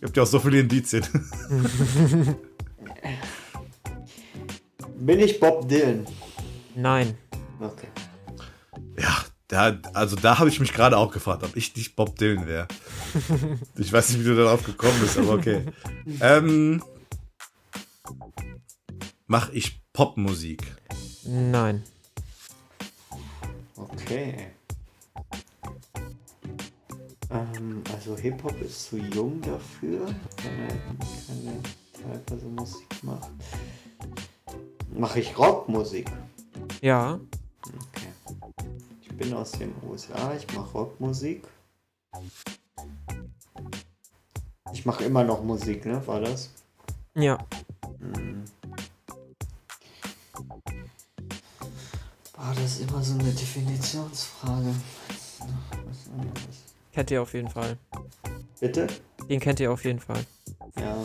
Ihr habt ja auch so viele Indizien. Bin ich Bob Dylan? Nein. Okay. Ja, da, also da habe ich mich gerade auch gefragt, ob ich nicht Bob Dylan wäre. Ich weiß nicht, wie du darauf gekommen bist, aber okay. Ähm, mach ich Popmusik? Nein. Okay. Ähm, also Hip-Hop ist zu jung dafür, wenn er keine teilweise Musik macht. Mache ich Rockmusik? Ja. Okay. Ich bin aus den USA, ich mache Rockmusik. Ich mache immer noch Musik, ne? War das? Ja. Hm. War das immer so eine Definitionsfrage? Was anderes. Kennt ihr auf jeden Fall. Bitte? Den kennt ihr auf jeden Fall. Ja.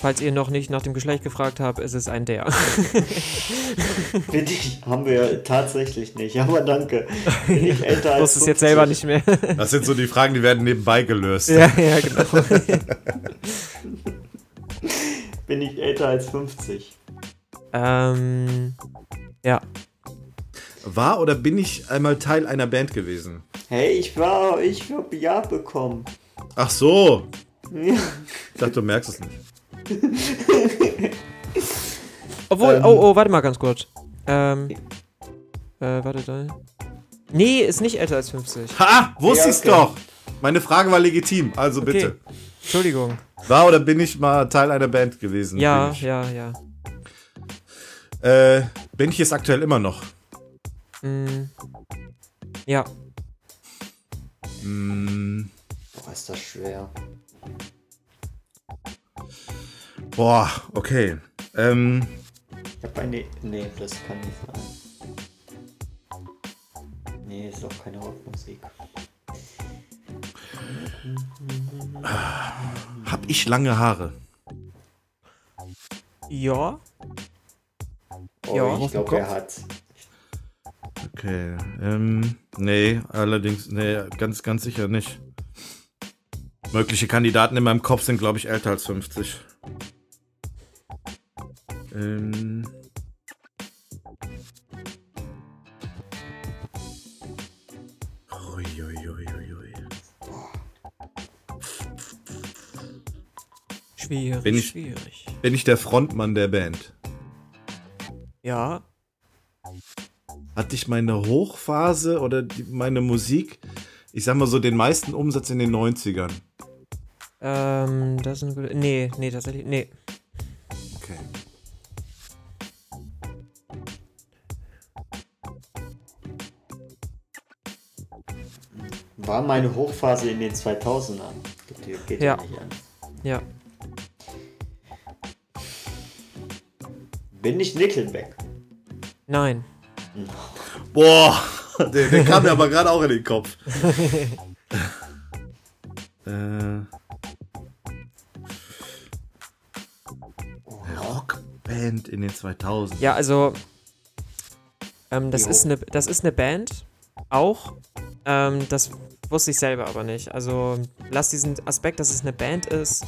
Falls ihr noch nicht nach dem Geschlecht gefragt habt, ist es ein der. Bin ich, haben wir tatsächlich nicht, aber danke. Bin ich älter Du als wusstest jetzt 50? selber nicht mehr. Das sind so die Fragen, die werden nebenbei gelöst. ja, ja, genau. Bin ich älter als 50? ähm, ja. War oder bin ich einmal Teil einer Band gewesen? Hey, ich war, ich hab Ja bekommen. Ach so. Ja. Ich dachte, du merkst es nicht. Obwohl, Ähm. oh, oh, warte mal ganz kurz. Ähm, äh, warte da. Nee, ist nicht älter als 50. Ha! Wusste Ja, ich's okay. doch! Meine Frage war legitim, also Okay. bitte. Entschuldigung. War oder bin ich mal Teil einer Band gewesen? Ja, ja, ja. Äh, bin ich jetzt aktuell immer noch? Mm, ja. Hm, Boah, ist das schwer. boah, okay. Ähm, Ich hab eine. Nee, das kann nicht sein. Nee, ist doch keine Rockmusik. hab ich lange Haare? Ja. Oh, Ja. ich glaube, er hat. Okay, ähm, nee, allerdings, nee, ganz, ganz sicher nicht. Mögliche Kandidaten in meinem Kopf sind, glaube ich, älter als 50. Ähm. Schwierig, Bin ich- schwierig. Bin ich der Frontmann der Band? Ja. Hatte ich meine Hochphase oder die, meine Musik, ich sag mal so, den meisten Umsatz in den 90ern? Ähm, das ist eine gute. Nee, nee, tatsächlich. Nee. Okay. War meine Hochphase in den 2000ern. Geht, geht Ja. nicht an. Ja. Bin ich Nickelback? Nein. Boah, der, der kam mir aber gerade auch in den Kopf. äh, Rockband in den 2000. Ja, also. Ähm, das, Jo. ist eine, das ist eine Band, auch. Ähm, das wusste ich selber aber nicht. Also lass diesen Aspekt, dass es eine Band ist,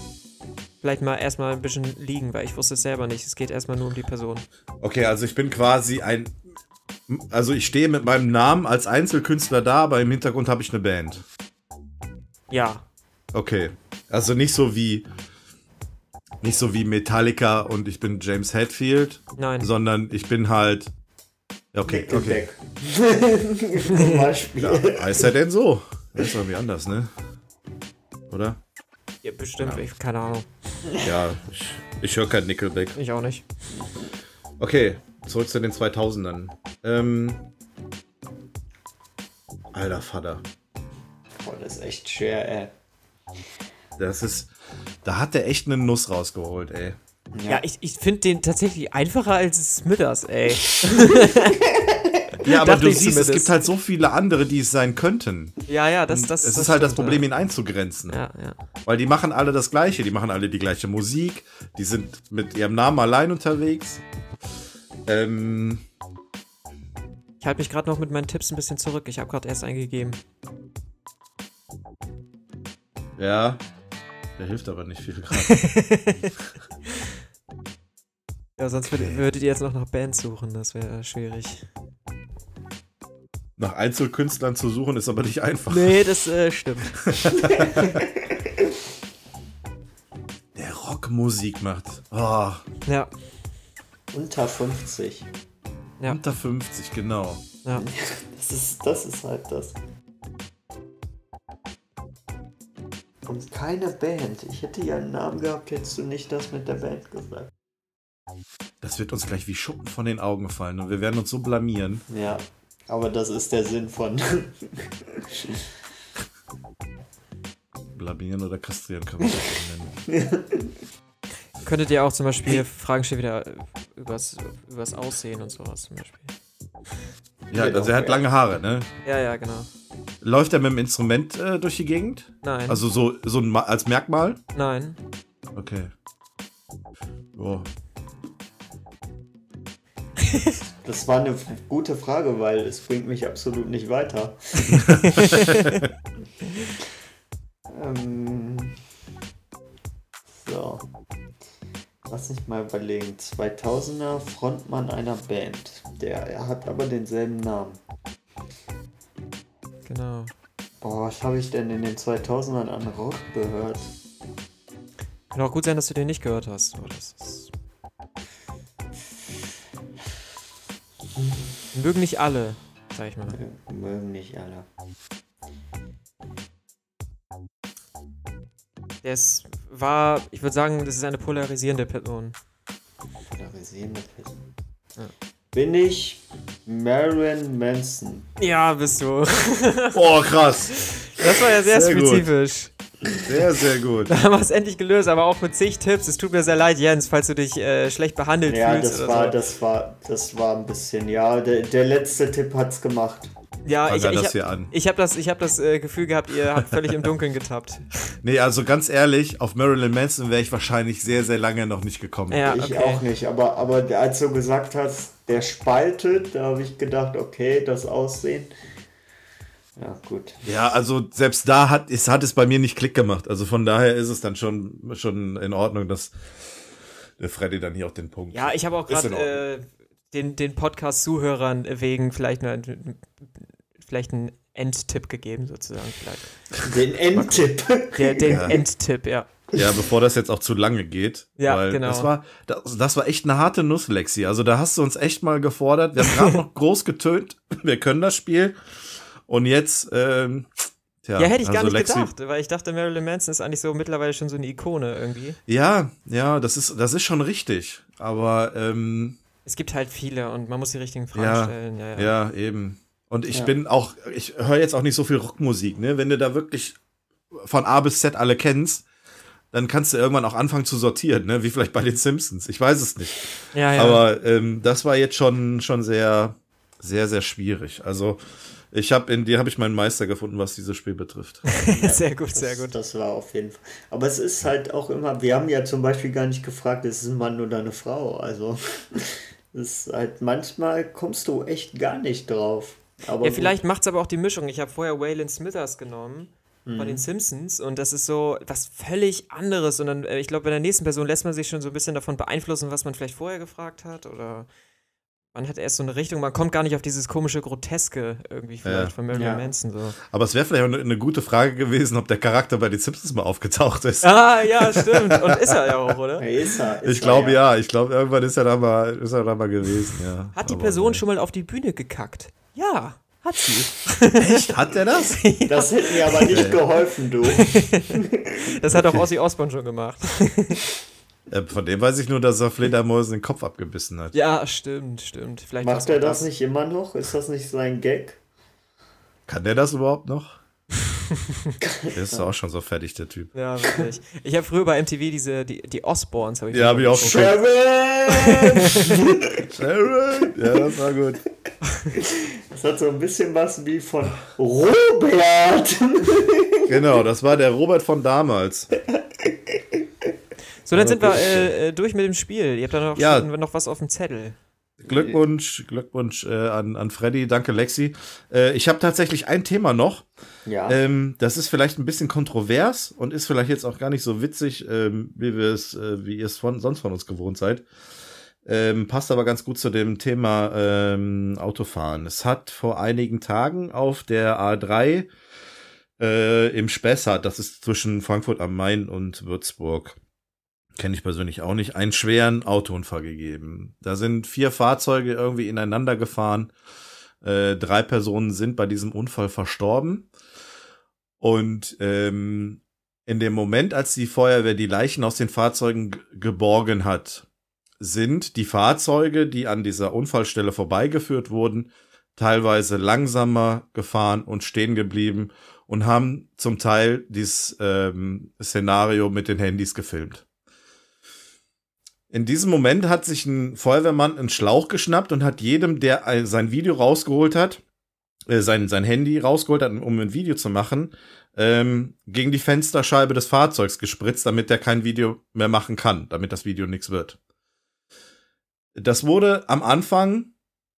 vielleicht mal erstmal ein bisschen liegen, weil ich wusste es selber nicht. Es geht erstmal nur um die Person. Okay, also ich bin quasi ein. Also ich stehe mit meinem Namen als Einzelkünstler da, aber im Hintergrund habe ich eine Band. Ja. Okay. Also nicht so wie. Nicht so wie Metallica und ich bin James Hetfield, Nein. sondern ich bin halt. Okay, okay. Nickelback. Zum Beispiel. Heißt er denn so? Das ist irgendwie anders, ne? Oder? Ja, bestimmt. Ich, keine Ahnung. Ja, ich, ich höre kein Nickelback. Ich auch nicht. Okay, zurück zu den 2000ern. Ähm. Alter Vater. Boah, das ist echt schwer, ey. Das ist. Da hat der echt eine Nuss rausgeholt, ey. Ja, ich, ich finde den tatsächlich einfacher als Smithers, ey. Ja, aber du siehst, es gibt halt so viele andere, die es sein könnten. Ja, ja, das, das es ist halt das Problem, ihn einzugrenzen. Ja, ja. Weil die machen alle das Gleiche. Die machen alle die gleiche Musik. Die sind mit ihrem Namen allein unterwegs. Ähm, Ich halte mich gerade noch mit meinen Tipps ein bisschen zurück. Ich habe gerade erst eingegeben. ja. Der hilft aber nicht viel gerade. Ja, sonst würd, würdet ihr jetzt noch nach Bands suchen. Das wäre schwierig. Nach Einzelkünstlern zu suchen ist aber nicht einfach. Nee, das äh, stimmt. Der Rockmusik macht. Oh, Ja, Unter 50. Ja. Unter 50, genau. ja. Das ist, das ist halt das. Und keine Band. Ich hätte ja einen Namen gehabt, hättest du nicht das mit der Band gesagt. Das wird uns gleich wie Schuppen von den Augen fallen und wir werden uns so blamieren. Ja, aber das ist der Sinn von. Blamieren oder kastrieren kann man das auch nennen. Könntet ihr auch zum Beispiel Fragen stellen wieder äh, übers, übers Aussehen und sowas zum Beispiel. Ja, Genau, also er hat ja. lange Haare, ne? Ja, ja, genau. Läuft er mit dem Instrument äh, durch die Gegend? Nein. Also so, so ein als Merkmal? Nein. Okay. Oh. Das war eine gute Frage, weil es bringt mich absolut nicht weiter. ähm, so. Lass mich mal überlegen. 2000er Frontmann einer Band. Der er hat aber denselben Namen. Genau. Boah, was habe ich denn in den 2000ern an Rock gehört? Kann auch gut sein, dass du den nicht gehört hast. aber das ist... Mögen nicht alle, sag ich mal. Mögen nicht alle. Der ist, war, ich würde sagen, das ist eine polarisierende Person. Polarisierende Person. Ja. Bin ich Marilyn Manson? Ja, bist du. oh, krass. Das war ja sehr, Sehr gut. spezifisch. Sehr, sehr gut. Da haben wir es endlich gelöst, aber auch mit zig Tipps. Es tut mir sehr leid, Jens, falls du dich äh, schlecht behandelt Ja, fühlst das oder war, so. das war, das war ein bisschen, ja, der, der letzte Tipp hat's gemacht. Ja, ich, ich, das hier an. ich habe das, ich hab das äh, Gefühl gehabt, ihr habt völlig im Dunkeln getappt. Nee, also ganz ehrlich, auf Marilyn Manson wäre ich wahrscheinlich sehr, sehr lange noch nicht gekommen. Ja, Ich okay. auch nicht, aber, aber als du gesagt hast, der spaltet, da habe ich gedacht, okay, das Aussehen. Ja, gut. Ja, also selbst da hat es, hat es bei mir nicht Klick gemacht. Also von daher ist es dann schon, schon in Ordnung, dass der Freddy dann hier auch den Punkt. Ja, ich habe auch Ist gerade äh, den, den Podcast-Zuhörern wegen vielleicht, nur, ein- vielleicht einen Endtipp gegeben, sozusagen. Vielleicht. Den Endtipp. Der, den Ja. Endtipp, ja. Ja, bevor das jetzt auch zu lange geht. Ja, weil genau. Das war, das, das war echt eine harte Nuss, Lexi. Also da hast du uns echt mal gefordert. Wir haben gerade noch groß getönt. Wir können das Spiel. Und jetzt, ähm, tja. Ja, hätte ich gar also nicht Lexi- gedacht, weil ich dachte, Marilyn Manson ist eigentlich so mittlerweile schon so eine Ikone irgendwie. Ja, ja, das ist, das ist schon richtig. Aber, ähm, Es gibt halt viele und man muss die richtigen Fragen Ja, stellen. Ja, ja. Ja, eben. Und ich Ja. bin auch, ich höre jetzt auch nicht so viel Rockmusik, ne? Wenn du da wirklich von A bis Z alle kennst, dann kannst du irgendwann auch anfangen zu sortieren, ne? Wie vielleicht bei den Simpsons. Ich weiß es nicht. ja, ja. Aber ähm, das war jetzt schon, schon sehr, sehr, sehr schwierig. Also ich habe in dir habe ich meinen Meister gefunden, was dieses Spiel betrifft. sehr gut, sehr Das, gut. das war auf jeden Fall. Aber es ist halt auch immer, wir haben ja zum Beispiel gar nicht gefragt, ist es ein Mann oder eine Frau. Also ist halt manchmal kommst du echt gar nicht drauf. Aber ja, vielleicht macht es aber auch die Mischung. Ich habe vorher Waylon Smithers genommen mhm. von den Simpsons und das ist so was völlig anderes. Und dann, äh, ich glaube, bei der nächsten Person lässt man sich schon so ein bisschen davon beeinflussen, was man vielleicht vorher gefragt hat oder man hat erst so eine Richtung, man kommt gar nicht auf dieses komische Groteske irgendwie vielleicht ja. von Marilyn ja. Manson. So. Aber es wäre vielleicht auch eine gute Frage gewesen, ob der Charakter bei den Simpsons mal aufgetaucht ist. Ah, ja, stimmt. Und ist er ja auch, oder? Ja, ist er. Ist ich glaube ja. ja. Ich glaube, irgendwann ist er da mal, ist er da mal gewesen, ja. Hat die Aber Person schon mal auf die Bühne gekackt? Ja. Hat sie. Echt? Hat der das? Das hätte mir aber nicht geholfen, du. Das hat auch Ozzy Osbourne schon gemacht. Äh, von dem weiß ich nur, dass er Fledermäusen den Kopf abgebissen hat. Ja, stimmt, stimmt. Vielleicht Macht er das, das nicht immer noch? Ist das nicht sein Gag? Kann der das überhaupt noch? der ist auch schon so fertig, der Typ. Ja, wirklich. Ich habe früher bei MTV diese, die, die Osborns. Hab ich ja, habe ich auch schon. Sharon! Sharon! Ja, das war gut. Das hat so ein bisschen was wie von Robert. genau, das war der Robert von damals. So, dann sind wir äh, äh, durch mit dem Spiel. Ihr habt da noch, ja. noch was auf dem Zettel. Glückwunsch, Glückwunsch äh, an, an Freddy, danke Lexi. Äh, ich habe tatsächlich ein Thema noch. Ja. Ähm, das ist vielleicht ein bisschen kontrovers und ist vielleicht jetzt auch gar nicht so witzig, ähm, wie wir es, äh, wie ihr es von, sonst von uns gewohnt seid. Ähm, passt aber ganz gut zu dem Thema ähm, Autofahren. Es hat vor einigen Tagen auf der A3 äh, im Spessart, das ist zwischen Frankfurt am Main und Würzburg, kenne ich persönlich auch nicht, einen schweren Autounfall gegeben. Da sind vier Fahrzeuge irgendwie ineinander gefahren. Äh, drei Personen sind bei diesem Unfall verstorben. Und ähm, in dem Moment, als die Feuerwehr die Leichen aus den Fahrzeugen geborgen hat, sind die Fahrzeuge, die an dieser Unfallstelle vorbeigeführt wurden, teilweise langsamer gefahren und stehen geblieben und haben zum Teil dieses ähm, Szenario mit den Handys gefilmt. In diesem Moment hat sich ein Feuerwehrmann einen Schlauch geschnappt und hat jedem, der sein Video rausgeholt hat, äh, sein, sein Handy rausgeholt hat, um ein Video zu machen, ähm, gegen die Fensterscheibe des Fahrzeugs gespritzt, damit der kein Video mehr machen kann, damit das Video nichts wird. Das wurde am Anfang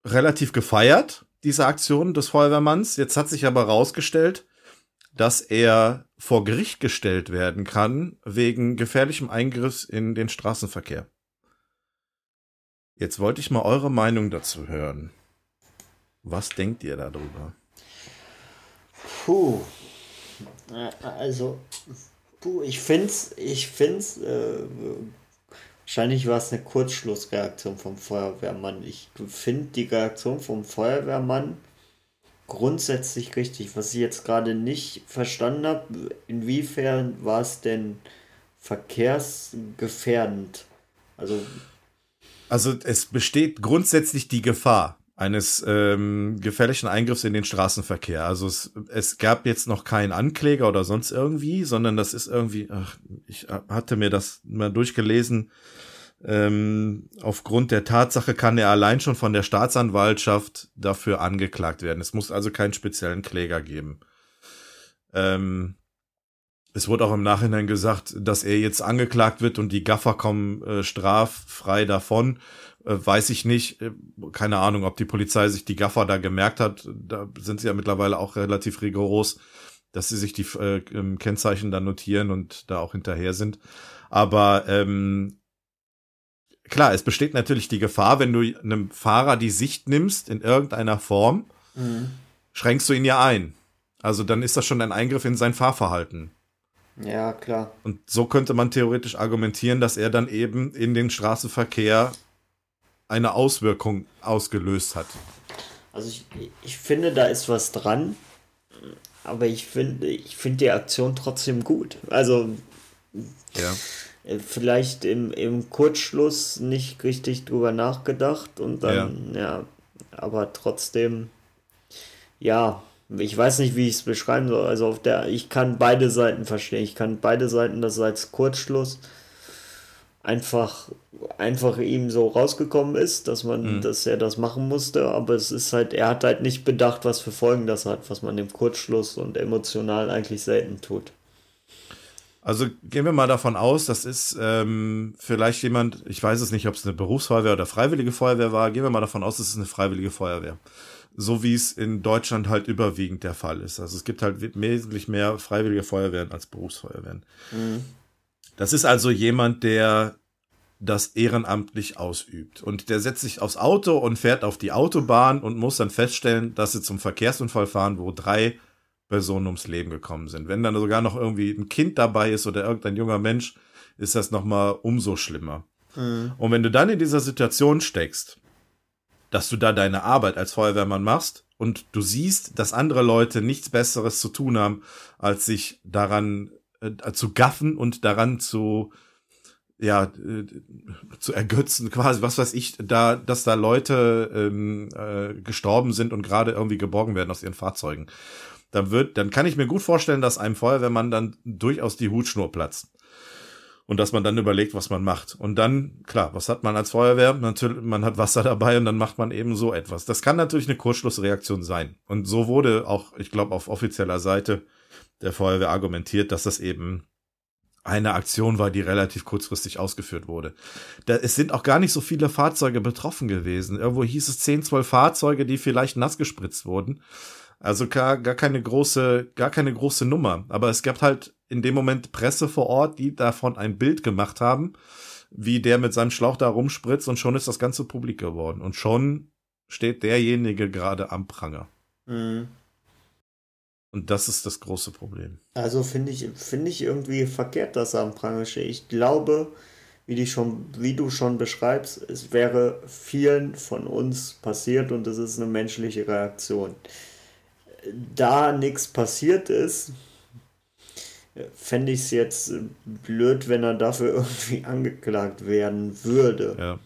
relativ gefeiert, diese Aktion des Feuerwehrmanns. Jetzt hat sich aber herausgestellt, dass er vor Gericht gestellt werden kann wegen gefährlichem Eingriffs in den Straßenverkehr. Jetzt wollte ich mal eure Meinung dazu hören. Was denkt ihr darüber? Puh. Also, puh, ich find's, ich find's, äh, wahrscheinlich war es eine Kurzschlussreaktion vom Feuerwehrmann. Ich finde die Reaktion vom Feuerwehrmann grundsätzlich richtig. Was ich jetzt gerade nicht verstanden habe, inwiefern war es denn verkehrsgefährdend? Also also es besteht grundsätzlich die Gefahr eines ähm, gefährlichen Eingriffs in den Straßenverkehr. Also es, es gab jetzt noch keinen Ankläger oder sonst irgendwie, sondern das ist irgendwie, ach, ich hatte mir das mal durchgelesen, ähm, aufgrund der Tatsache kann er allein schon von der Staatsanwaltschaft dafür angeklagt werden. Es muss also keinen speziellen Kläger geben. Ähm, es wurde auch im Nachhinein gesagt, dass er jetzt angeklagt wird und die Gaffer kommen äh, straffrei davon. Äh, weiß ich nicht. Äh, keine Ahnung, ob die Polizei sich die Gaffer da gemerkt hat. Da sind sie ja mittlerweile auch relativ rigoros, dass sie sich die äh, Kennzeichen dann notieren und da auch hinterher sind. Aber ähm, klar, es besteht natürlich die Gefahr, wenn du einem Fahrer die Sicht nimmst in irgendeiner Form, mhm. schränkst du ihn ja ein. Also dann ist das schon ein Eingriff in sein Fahrverhalten. Ja, klar. Und so könnte man theoretisch argumentieren, dass er dann eben in den Straßenverkehr eine Auswirkung ausgelöst hat. Also ich, ich finde, da ist was dran, aber ich finde ich finde die Aktion trotzdem gut. Also ja. Äh, vielleicht im, im Kurzschluss nicht richtig drüber nachgedacht und dann, ja, ja aber trotzdem, ja, ich weiß nicht, wie ich es beschreiben soll. Also auf der, ich kann beide Seiten verstehen. Ich kann beide Seiten, das als Kurzschluss einfach, einfach ihm so rausgekommen ist, dass man, mhm. dass er das machen musste. Aber es ist halt, er hat halt nicht bedacht, was für Folgen das hat, was man im Kurzschluss und emotional eigentlich selten tut. Also gehen wir mal davon aus, das ist ähm, vielleicht jemand, ich weiß es nicht, ob es eine Berufsfeuerwehr oder freiwillige Feuerwehr war, gehen wir mal davon aus, es ist eine freiwillige Feuerwehr. So wie es in Deutschland halt überwiegend der Fall ist. Also es gibt halt wesentlich mehr freiwillige Feuerwehren als Berufsfeuerwehren. Mhm. Das ist also jemand, der das ehrenamtlich ausübt. Und der setzt sich aufs Auto und fährt auf die Autobahn und muss dann feststellen, dass sie zum Verkehrsunfall fahren, wo drei Personen ums Leben gekommen sind. Wenn dann sogar noch irgendwie ein Kind dabei ist oder irgendein junger Mensch, ist das nochmal umso schlimmer. Mhm. Und wenn du dann in dieser Situation steckst, dass du da deine Arbeit als Feuerwehrmann machst und du siehst, dass andere Leute nichts Besseres zu tun haben, als sich daran äh, zu gaffen und daran zu ja äh, zu ergötzen quasi was weiß ich da dass da Leute ähm, äh, gestorben sind und gerade irgendwie geborgen werden aus ihren Fahrzeugen. Dann wird dann kann ich mir gut vorstellen dass einem Feuerwehrmann dann durchaus die Hutschnur platzt. Und dass man dann überlegt was man macht. Und dann klar was hat man als Feuerwehr? Natürlich man hat Wasser dabei und dann macht man eben so etwas. Das kann natürlich eine Kurzschlussreaktion sein. Und so wurde auch ich glaube auf offizieller Seite der Feuerwehr argumentiert dass das eben eine Aktion war, die relativ kurzfristig ausgeführt wurde. Da, es sind auch gar nicht so viele Fahrzeuge betroffen gewesen. Irgendwo hieß es 10, 12 Fahrzeuge, die vielleicht nass gespritzt wurden. Also gar, gar keine große, gar keine große Nummer. Aber es gab halt in dem Moment Presse vor Ort, die davon ein Bild gemacht haben, wie der mit seinem Schlauch da rumspritzt und schon ist das Ganze publik geworden. Und schon steht derjenige gerade am Pranger. Mhm. Und das ist das große Problem. Also finde ich, finde ich irgendwie verkehrt, dass er am Pranger steht. Ich glaube, wie, die schon, wie du schon beschreibst, es wäre vielen von uns passiert und es ist eine menschliche Reaktion. Da nichts passiert ist, fände ich es jetzt blöd, wenn er dafür irgendwie angeklagt werden würde. Ja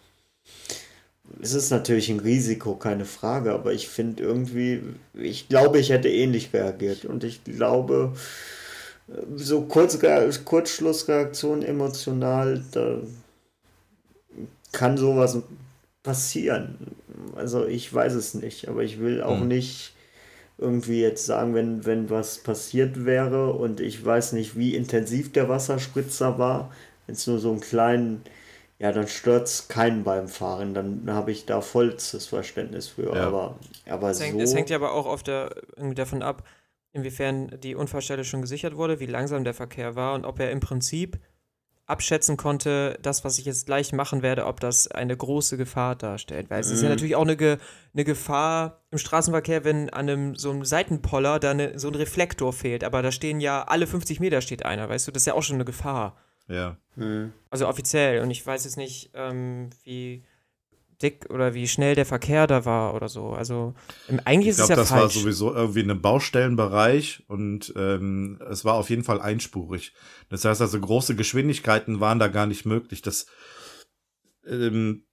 es ist natürlich ein Risiko, keine Frage, aber ich finde irgendwie, ich glaube, ich hätte ähnlich reagiert und ich glaube, so Kurz, Kurzschlussreaktion emotional, da kann sowas passieren. Also ich weiß es nicht, aber ich will auch mhm. nicht irgendwie jetzt sagen, wenn, wenn was passiert wäre und ich weiß nicht, wie intensiv der Wasserspritzer war, wenn es nur so einen kleinen ja, dann stört es keinen beim Fahren. Dann habe ich da vollstes Verständnis für. Ja. Aber, aber es, so hängt, es hängt ja aber auch auf der, irgendwie davon ab, inwiefern die Unfallstelle schon gesichert wurde, wie langsam der Verkehr war und ob er im Prinzip abschätzen konnte, das, was ich jetzt gleich machen werde, ob das eine große Gefahr darstellt. Weil es mhm. ist ja mhm. natürlich auch eine, Ge eine Gefahr im Straßenverkehr, wenn an einem so einem Seitenpoller da eine, so ein Reflektor fehlt. Aber da stehen ja alle 50 Meter steht einer, weißt du, das ist ja auch schon eine Gefahr. Ja. Mhm. Also offiziell. Und ich weiß jetzt nicht, ähm, wie dick oder wie schnell der Verkehr da war oder so. Also ähm, eigentlich ist glaub, es ja das falsch. Das war sowieso irgendwie in einem Baustellenbereich und ähm, es war auf jeden Fall einspurig. Das heißt also, große Geschwindigkeiten waren da gar nicht möglich. Das ähm,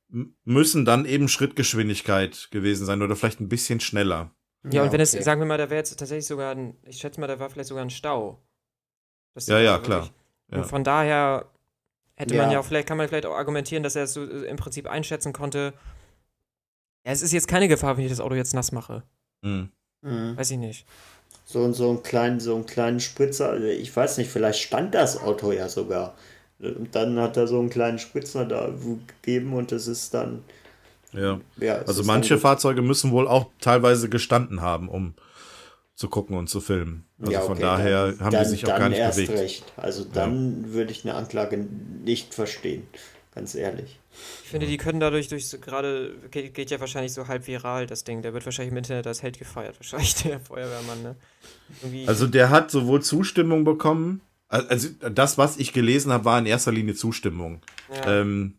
müssen dann eben Schrittgeschwindigkeit gewesen sein oder vielleicht ein bisschen schneller. Ja, ja und wenn okay. es, sagen wir mal, da wäre jetzt tatsächlich sogar ein, ich schätze mal, da war vielleicht sogar ein Stau. Das ja, ja, klar. Ja. Und von daher hätte ja. man ja auch vielleicht, kann man vielleicht auch argumentieren, dass er es so äh, im Prinzip einschätzen konnte. Es ist jetzt keine Gefahr, wenn ich das Auto jetzt nass mache. Mhm. Mhm. Weiß ich nicht. So, so einen kleinen, so einen kleinen Spritzer, also ich weiß nicht, vielleicht stand das Auto ja sogar. Und dann hat er so einen kleinen Spritzer da gegeben und es ist dann. Ja. ja also manche Fahrzeuge müssen wohl auch teilweise gestanden haben, um zu gucken und zu filmen. Also ja, okay, von daher dann, haben dann, die sich auch gar nicht erst bewegt. Recht. Also dann ja. würde ich eine Anklage nicht verstehen, ganz ehrlich. Ich finde, die können dadurch durch so, gerade geht, geht, ja wahrscheinlich so halb viral das Ding. Der wird wahrscheinlich im Internet als Held gefeiert, wahrscheinlich der Feuerwehrmann. Ne? Also der hat sowohl Zustimmung bekommen, also das, was ich gelesen habe, war in erster Linie Zustimmung. Ja. Ähm,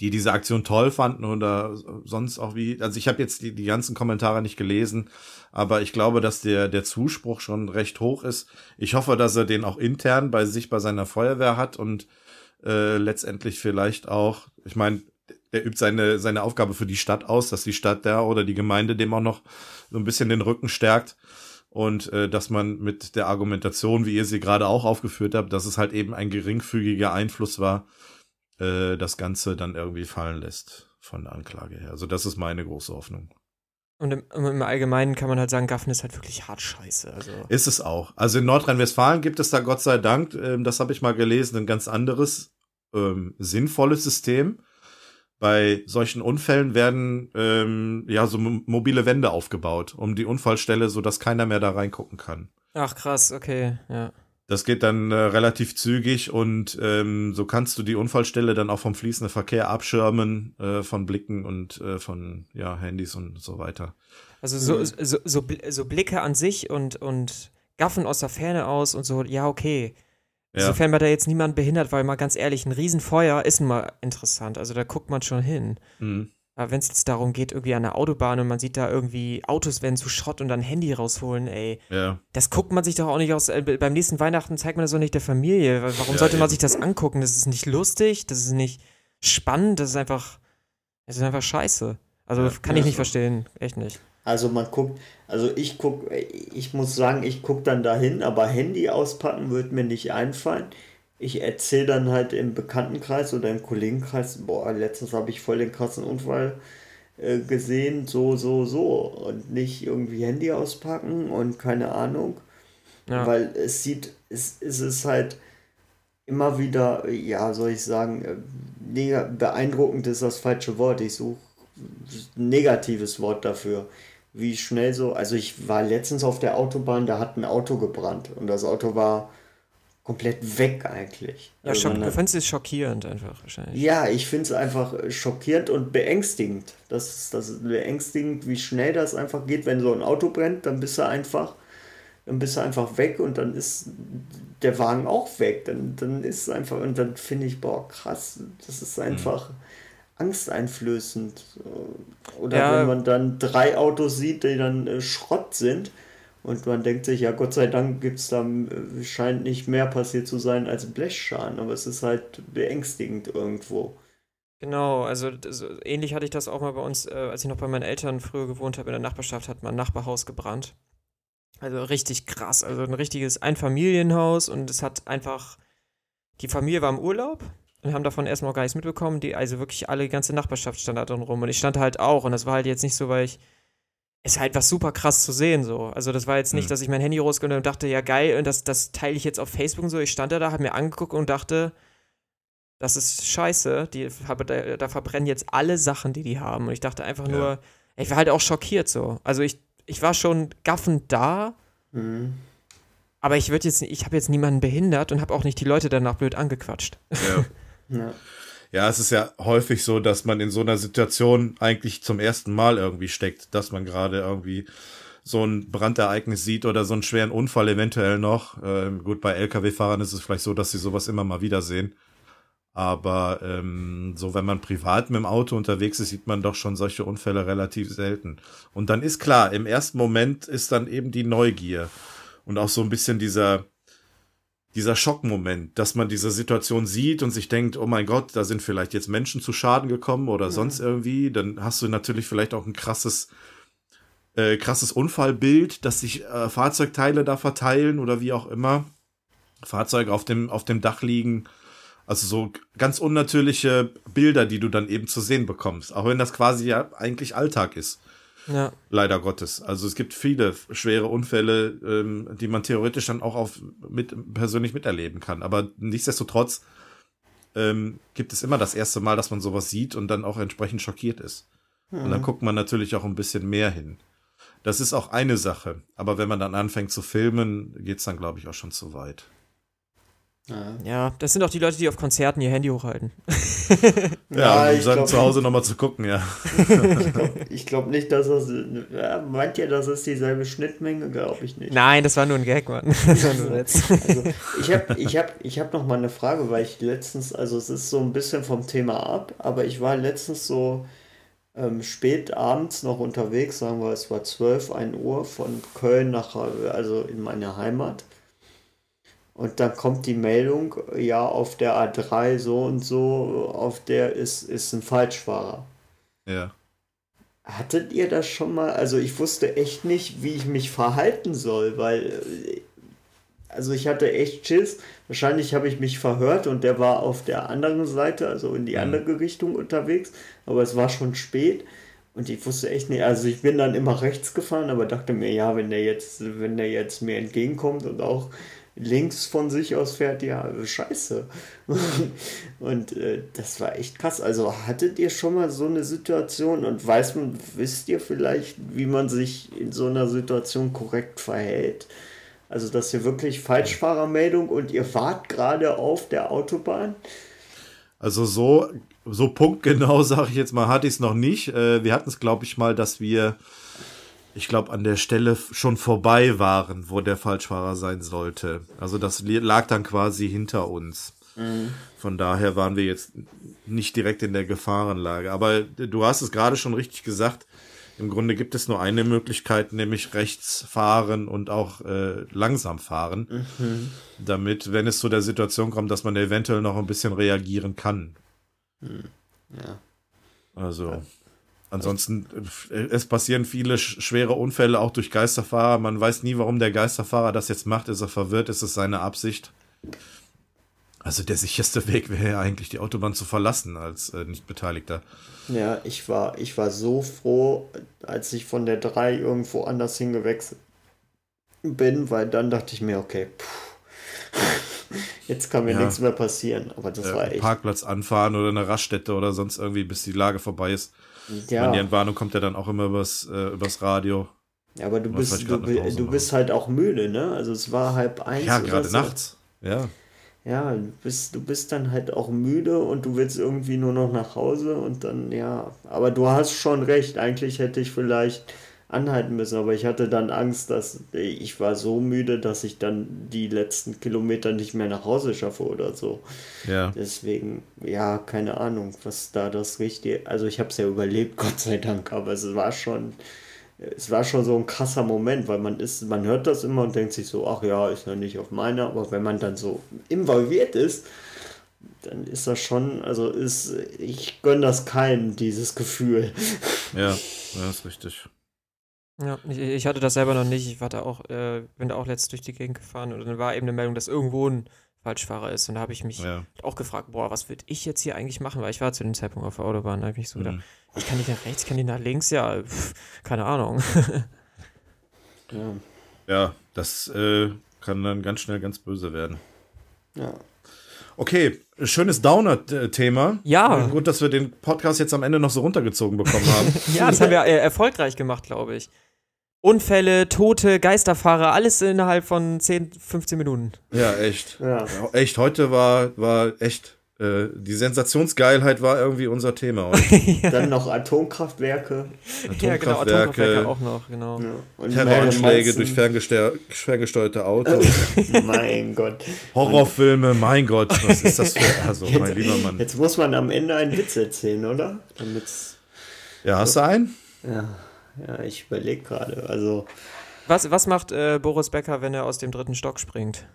die diese Aktion toll fanden oder sonst auch wie. Also ich habe jetzt die, die ganzen Kommentare nicht gelesen, aber ich glaube, dass der, der Zuspruch schon recht hoch ist. Ich hoffe, dass er den auch intern bei sich bei seiner Feuerwehr hat und äh, letztendlich vielleicht auch, ich meine, der übt seine, seine Aufgabe für die Stadt aus, dass die Stadt da oder die Gemeinde dem auch noch so ein bisschen den Rücken stärkt und äh, dass man mit der Argumentation, wie ihr sie gerade auch aufgeführt habt, dass es halt eben ein geringfügiger Einfluss war, äh, das Ganze dann irgendwie fallen lässt von der Anklage her. Also das ist meine große Hoffnung. Und im, im, Allgemeinen kann man halt sagen, Gaffen ist halt wirklich hart scheiße. Also. Ist es auch. Also in Nordrhein-Westfalen gibt es da Gott sei Dank, ähm, das habe ich mal gelesen, ein ganz anderes ähm, sinnvolles System. Bei solchen Unfällen werden ähm, ja so mobile Wände aufgebaut, um die Unfallstelle, so dass keiner mehr da reingucken kann. Ach krass, okay, ja. Das geht dann äh, relativ zügig und ähm, so kannst du die Unfallstelle dann auch vom fließenden Verkehr abschirmen äh, von Blicken und äh, von ja, Handys und so weiter. Also so, mhm. so, so, so, Blicke an sich und, und Gaffen aus der Ferne aus und so, ja, okay. Ja. Sofern man da jetzt niemand behindert, weil mal ganz ehrlich, ein Riesenfeuer ist mal interessant. Also da guckt man schon hin. Mhm. Aber wenn es jetzt darum geht, irgendwie an der Autobahn und man sieht da irgendwie Autos werden zu Schrott und dann Handy rausholen, ey. Ja. Das guckt man sich doch auch nicht aus. Äh, beim nächsten Weihnachten zeigt man das doch nicht der Familie. Warum ja, sollte man sich das angucken? Das ist nicht lustig, das ist nicht spannend, das ist einfach. Das ist einfach scheiße. Also ja, kann ich nicht so. verstehen. Echt nicht. Also man guckt, also ich guck, ich muss sagen, ich gucke dann dahin, aber Handy auspacken wird mir nicht einfallen ich erzähle dann halt im Bekanntenkreis oder im Kollegenkreis, boah, letztens habe ich voll den krassen Unfall äh, gesehen, so, so, so. Und nicht irgendwie Handy auspacken und keine Ahnung. Ja. Weil es sieht, es, es ist halt immer wieder, ja, soll ich sagen, äh, beeindruckend ist das falsche Wort. Ich suche ein negatives Wort dafür. Wie schnell so, also ich war letztens auf der Autobahn, da hat ein Auto gebrannt und das Auto war komplett weg eigentlich. Ja, also du findest es schockierend einfach wahrscheinlich. Ja, ich finde es einfach schockierend und beängstigend. Das ist, das ist beängstigend, wie schnell das einfach geht. Wenn so ein Auto brennt, dann bist du einfach, dann bist du einfach weg und dann ist der Wagen auch weg. Dann, dann ist es einfach, und dann finde ich, boah, krass, das ist einfach. Mhm. Angsteinflößend. Oder ja. wenn man dann drei Autos sieht, die dann äh, Schrott sind, und man denkt sich, ja, Gott sei Dank gibt's da, äh, scheint nicht mehr passiert zu sein als Blechschaden, aber es ist halt beängstigend irgendwo. Genau, also das, ähnlich hatte ich das auch mal bei uns, äh, als ich noch bei meinen Eltern früher gewohnt habe, in der Nachbarschaft hat mein Nachbarhaus gebrannt. Also richtig krass, also ein richtiges Einfamilienhaus und es hat einfach, die Familie war im Urlaub und haben davon erstmal gar nichts mitbekommen, die, also wirklich alle, die ganze Nachbarschaft stand da drin rum und ich stand halt auch und das war halt jetzt nicht so, weil ich ist halt was super krass zu sehen so. Also das war jetzt nicht, mhm. dass ich mein Handy rausgenommen und dachte, ja geil, und das, das teile ich jetzt auf Facebook und so. Ich stand da, da, habe mir angeguckt und dachte, das ist scheiße. Die, da, da, verbrennen jetzt alle Sachen, die die haben. Und ich dachte einfach ja. nur, ich war halt auch schockiert so. Also ich, ich war schon gaffend da, mhm. aber ich würde jetzt, ich habe jetzt niemanden behindert und habe auch nicht die Leute danach blöd angequatscht. Ja. ja. Ja, es ist ja häufig so, dass man in so einer Situation eigentlich zum ersten Mal irgendwie steckt, dass man gerade irgendwie so ein Brandereignis sieht oder so einen schweren Unfall eventuell noch. Ähm, gut, bei Lkw-Fahrern ist es vielleicht so, dass sie sowas immer mal wieder sehen. Aber ähm, so, wenn man privat mit dem Auto unterwegs ist, sieht man doch schon solche Unfälle relativ selten. Und dann ist klar, im ersten Moment ist dann eben die Neugier und auch so ein bisschen dieser, dieser Schockmoment, dass man diese Situation sieht und sich denkt, oh mein Gott, da sind vielleicht jetzt Menschen zu Schaden gekommen oder mhm. sonst irgendwie, dann hast du natürlich vielleicht auch ein krasses, äh, krasses Unfallbild, dass sich äh, Fahrzeugteile da verteilen oder wie auch immer. Fahrzeuge auf dem, auf dem Dach liegen. Also so ganz unnatürliche Bilder, die du dann eben zu sehen bekommst. Auch wenn das quasi ja eigentlich Alltag ist. Ja. Leider Gottes. Also es gibt viele schwere Unfälle, ähm, die man theoretisch dann auch auf, mit, persönlich miterleben kann. Aber nichtsdestotrotz ähm, gibt es immer das erste Mal, dass man sowas sieht und dann auch entsprechend schockiert ist. Mhm. Und dann mhm. guckt man natürlich auch ein bisschen mehr hin. Das ist auch eine Sache. Aber wenn man dann anfängt zu filmen, geht's dann, glaube ich, auch schon zu weit. Ja. das sind auch die Leute, die auf Konzerten ihr Handy hochhalten. ja, um dann zu Hause nochmal zu gucken, ja. ich glaube glaub nicht, dass das. Ja, meint ihr, das ist dieselbe Schnittmenge? Glaube ich nicht. Nein, das war nur ein Gag, Mann. Das war nur also, ich habe ich hab, ich hab noch mal eine Frage, weil ich letztens, also es ist so ein bisschen vom Thema ab, aber ich war letztens so ähm, spät abends noch unterwegs, sagen wir, es war 12, 1 Uhr von Köln nach, also in meine Heimat. Und dann kommt die Meldung, ja, auf der A3 so und so, auf der ist, ist ein Falschfahrer. Ja. Hattet ihr das schon mal? Also ich wusste echt nicht, wie ich mich verhalten soll, weil äh, also ich hatte echt Schiss. Wahrscheinlich habe ich mich verhört und der war auf der anderen Seite, also in die mhm. andere Richtung unterwegs, aber es war schon spät. Und ich wusste echt nicht, also ich bin dann immer rechts gefahren, aber dachte mir, ja, wenn der jetzt, wenn der jetzt mir entgegenkommt und auch links von sich aus fährt, ja, scheiße. und äh, das war echt krass. Also hattet ihr schon mal so eine Situation und weiß man, wisst ihr vielleicht, wie man sich in so einer Situation korrekt verhält? Also, dass ihr wirklich Falschfahrermeldung und ihr wart gerade auf der Autobahn? Also so, so punktgenau, sage ich jetzt mal, hatte ich es noch nicht. Äh, wir hatten es, glaube ich, mal, dass wir ich glaube, an der Stelle schon vorbei waren, wo der Falschfahrer sein sollte. Also das lag dann quasi hinter uns. Mhm. Von daher waren wir jetzt nicht direkt in der Gefahrenlage. Aber du hast es gerade schon richtig gesagt. Im Grunde gibt es nur eine Möglichkeit, nämlich rechts fahren und auch äh, langsam fahren, mhm. damit, wenn es zu der Situation kommt, dass man eventuell noch ein bisschen reagieren kann. Mhm. Ja. Also. Ansonsten, äh, es passieren viele schwere Unfälle auch durch Geisterfahrer. Man weiß nie, warum der Geisterfahrer das jetzt macht. Ist er verwirrt? Ist es seine Absicht? Also der sicherste Weg wäre ja eigentlich, die Autobahn zu verlassen als äh, Nichtbeteiligter. Ja, ich war, ich war so froh, als ich von der 3 irgendwo anders hingewechselt bin, weil dann dachte ich mir, okay, puh, jetzt kann mir ja. nichts mehr passieren. Aber das ja, war echt. Parkplatz anfahren oder eine Raststätte oder sonst irgendwie, bis die Lage vorbei ist. Ja. Meine, die Entwarnung kommt ja dann auch immer übers, äh, übers Radio. Ja, aber du bist, du, du bist halt auch müde, ne? Also es war halb eins. Ja, gerade so. nachts. Ja. Ja, du bist, du bist dann halt auch müde und du willst irgendwie nur noch nach Hause und dann, ja. Aber du hast schon recht. Eigentlich hätte ich vielleicht anhalten müssen, aber ich hatte dann Angst, dass ich war so müde, dass ich dann die letzten Kilometer nicht mehr nach Hause schaffe oder so. Ja. Deswegen, ja, keine Ahnung, was da das Richtige. Also ich habe es ja überlebt, Gott sei Dank, aber es war schon, es war schon so ein krasser Moment, weil man ist, man hört das immer und denkt sich so, ach ja, ist ja nicht auf meiner, aber wenn man dann so involviert ist, dann ist das schon, also ist, ich gönne das keinem, dieses Gefühl. Ja, das ist richtig. Ja, ich, ich hatte das selber noch nicht. Ich war da auch, äh, bin da auch letztens durch die Gegend gefahren und dann war eben eine Meldung, dass irgendwo ein Falschfahrer ist. Und da habe ich mich ja. auch gefragt, boah, was würde ich jetzt hier eigentlich machen? Weil ich war zu dem Zeitpunkt auf der Autobahn. Da habe ich so gedacht, mhm. ich kann nicht nach rechts, kann nicht nach links, ja, pff, keine Ahnung. ja. ja, das äh, kann dann ganz schnell ganz böse werden. Ja. Okay, schönes Downer-Thema. Ja. Gut, dass wir den Podcast jetzt am Ende noch so runtergezogen bekommen haben. ja, das haben wir äh, erfolgreich gemacht, glaube ich. Unfälle, Tote, Geisterfahrer, alles innerhalb von 10, 15 Minuten. Ja, echt. Ja. Echt, heute war, war echt äh, die Sensationsgeilheit war irgendwie unser Thema. ja. Dann noch Atomkraftwerke. Atomkraftwerke, ja, genau, Atomkraftwerke auch noch, genau. Ja. Terroranschläge durch ferngesteuerte Autos. mein Gott. Horrorfilme, mein Gott, was ist das für, also jetzt, mein lieber Mann. Jetzt muss man am Ende einen Witz erzählen, oder? Damit's ja, hast du einen? Ja, ja ich überlege gerade, also... Was, was macht äh, Boris Becker, wenn er aus dem dritten Stock springt?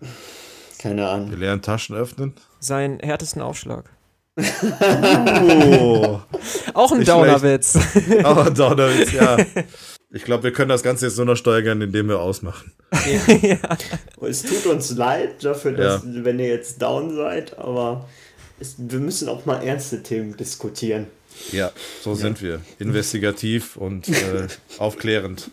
Keine Ahnung. Wir lernen Taschen öffnen. Seinen härtesten Aufschlag. oh. Auch ein Downerwitz. Auch ein Downerwitz, ja. Ich glaube, wir können das Ganze jetzt nur noch steigern, indem wir ausmachen. ja. Es tut uns leid dafür, dass, ja. wenn ihr jetzt down seid, aber es, wir müssen auch mal ernste Themen diskutieren. Ja, so ja. sind wir. Investigativ und äh, aufklärend.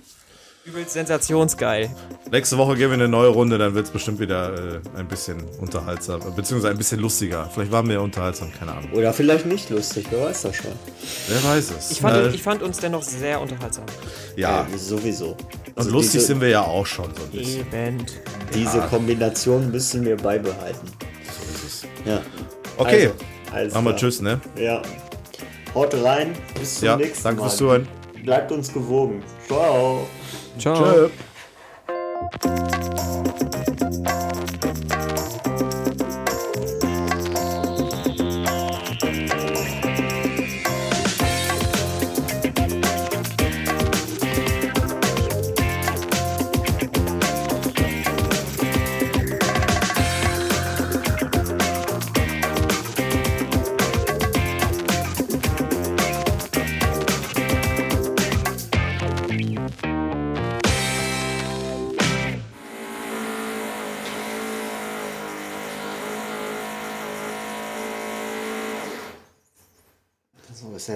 Übelst sensationsgeil. Nächste Woche gehen wir eine neue Runde, dann wird es bestimmt wieder äh, ein bisschen unterhaltsam, beziehungsweise ein bisschen lustiger. Vielleicht waren wir unterhaltsam, keine Ahnung. Oder vielleicht nicht lustig, wer weiß das schon. Wer weiß es. Ich fand, äh, ich fand uns dennoch sehr unterhaltsam. Ja. ja sowieso. Also und lustig diese, sind wir ja auch schon so ein bisschen. Eben. Diese ja. Kombination müssen wir beibehalten. So ist es. Ja. Okay. Also, Machen wir Tschüss, ne? Ja. Haut rein. Bis zum ja, nächsten danke Mal. Danke fürs Zuhören. Bleibt uns gewogen. Ciao. Ciao. Ciao.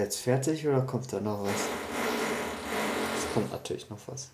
jetzt fertig oder kommt da noch was? Es kommt natürlich noch was.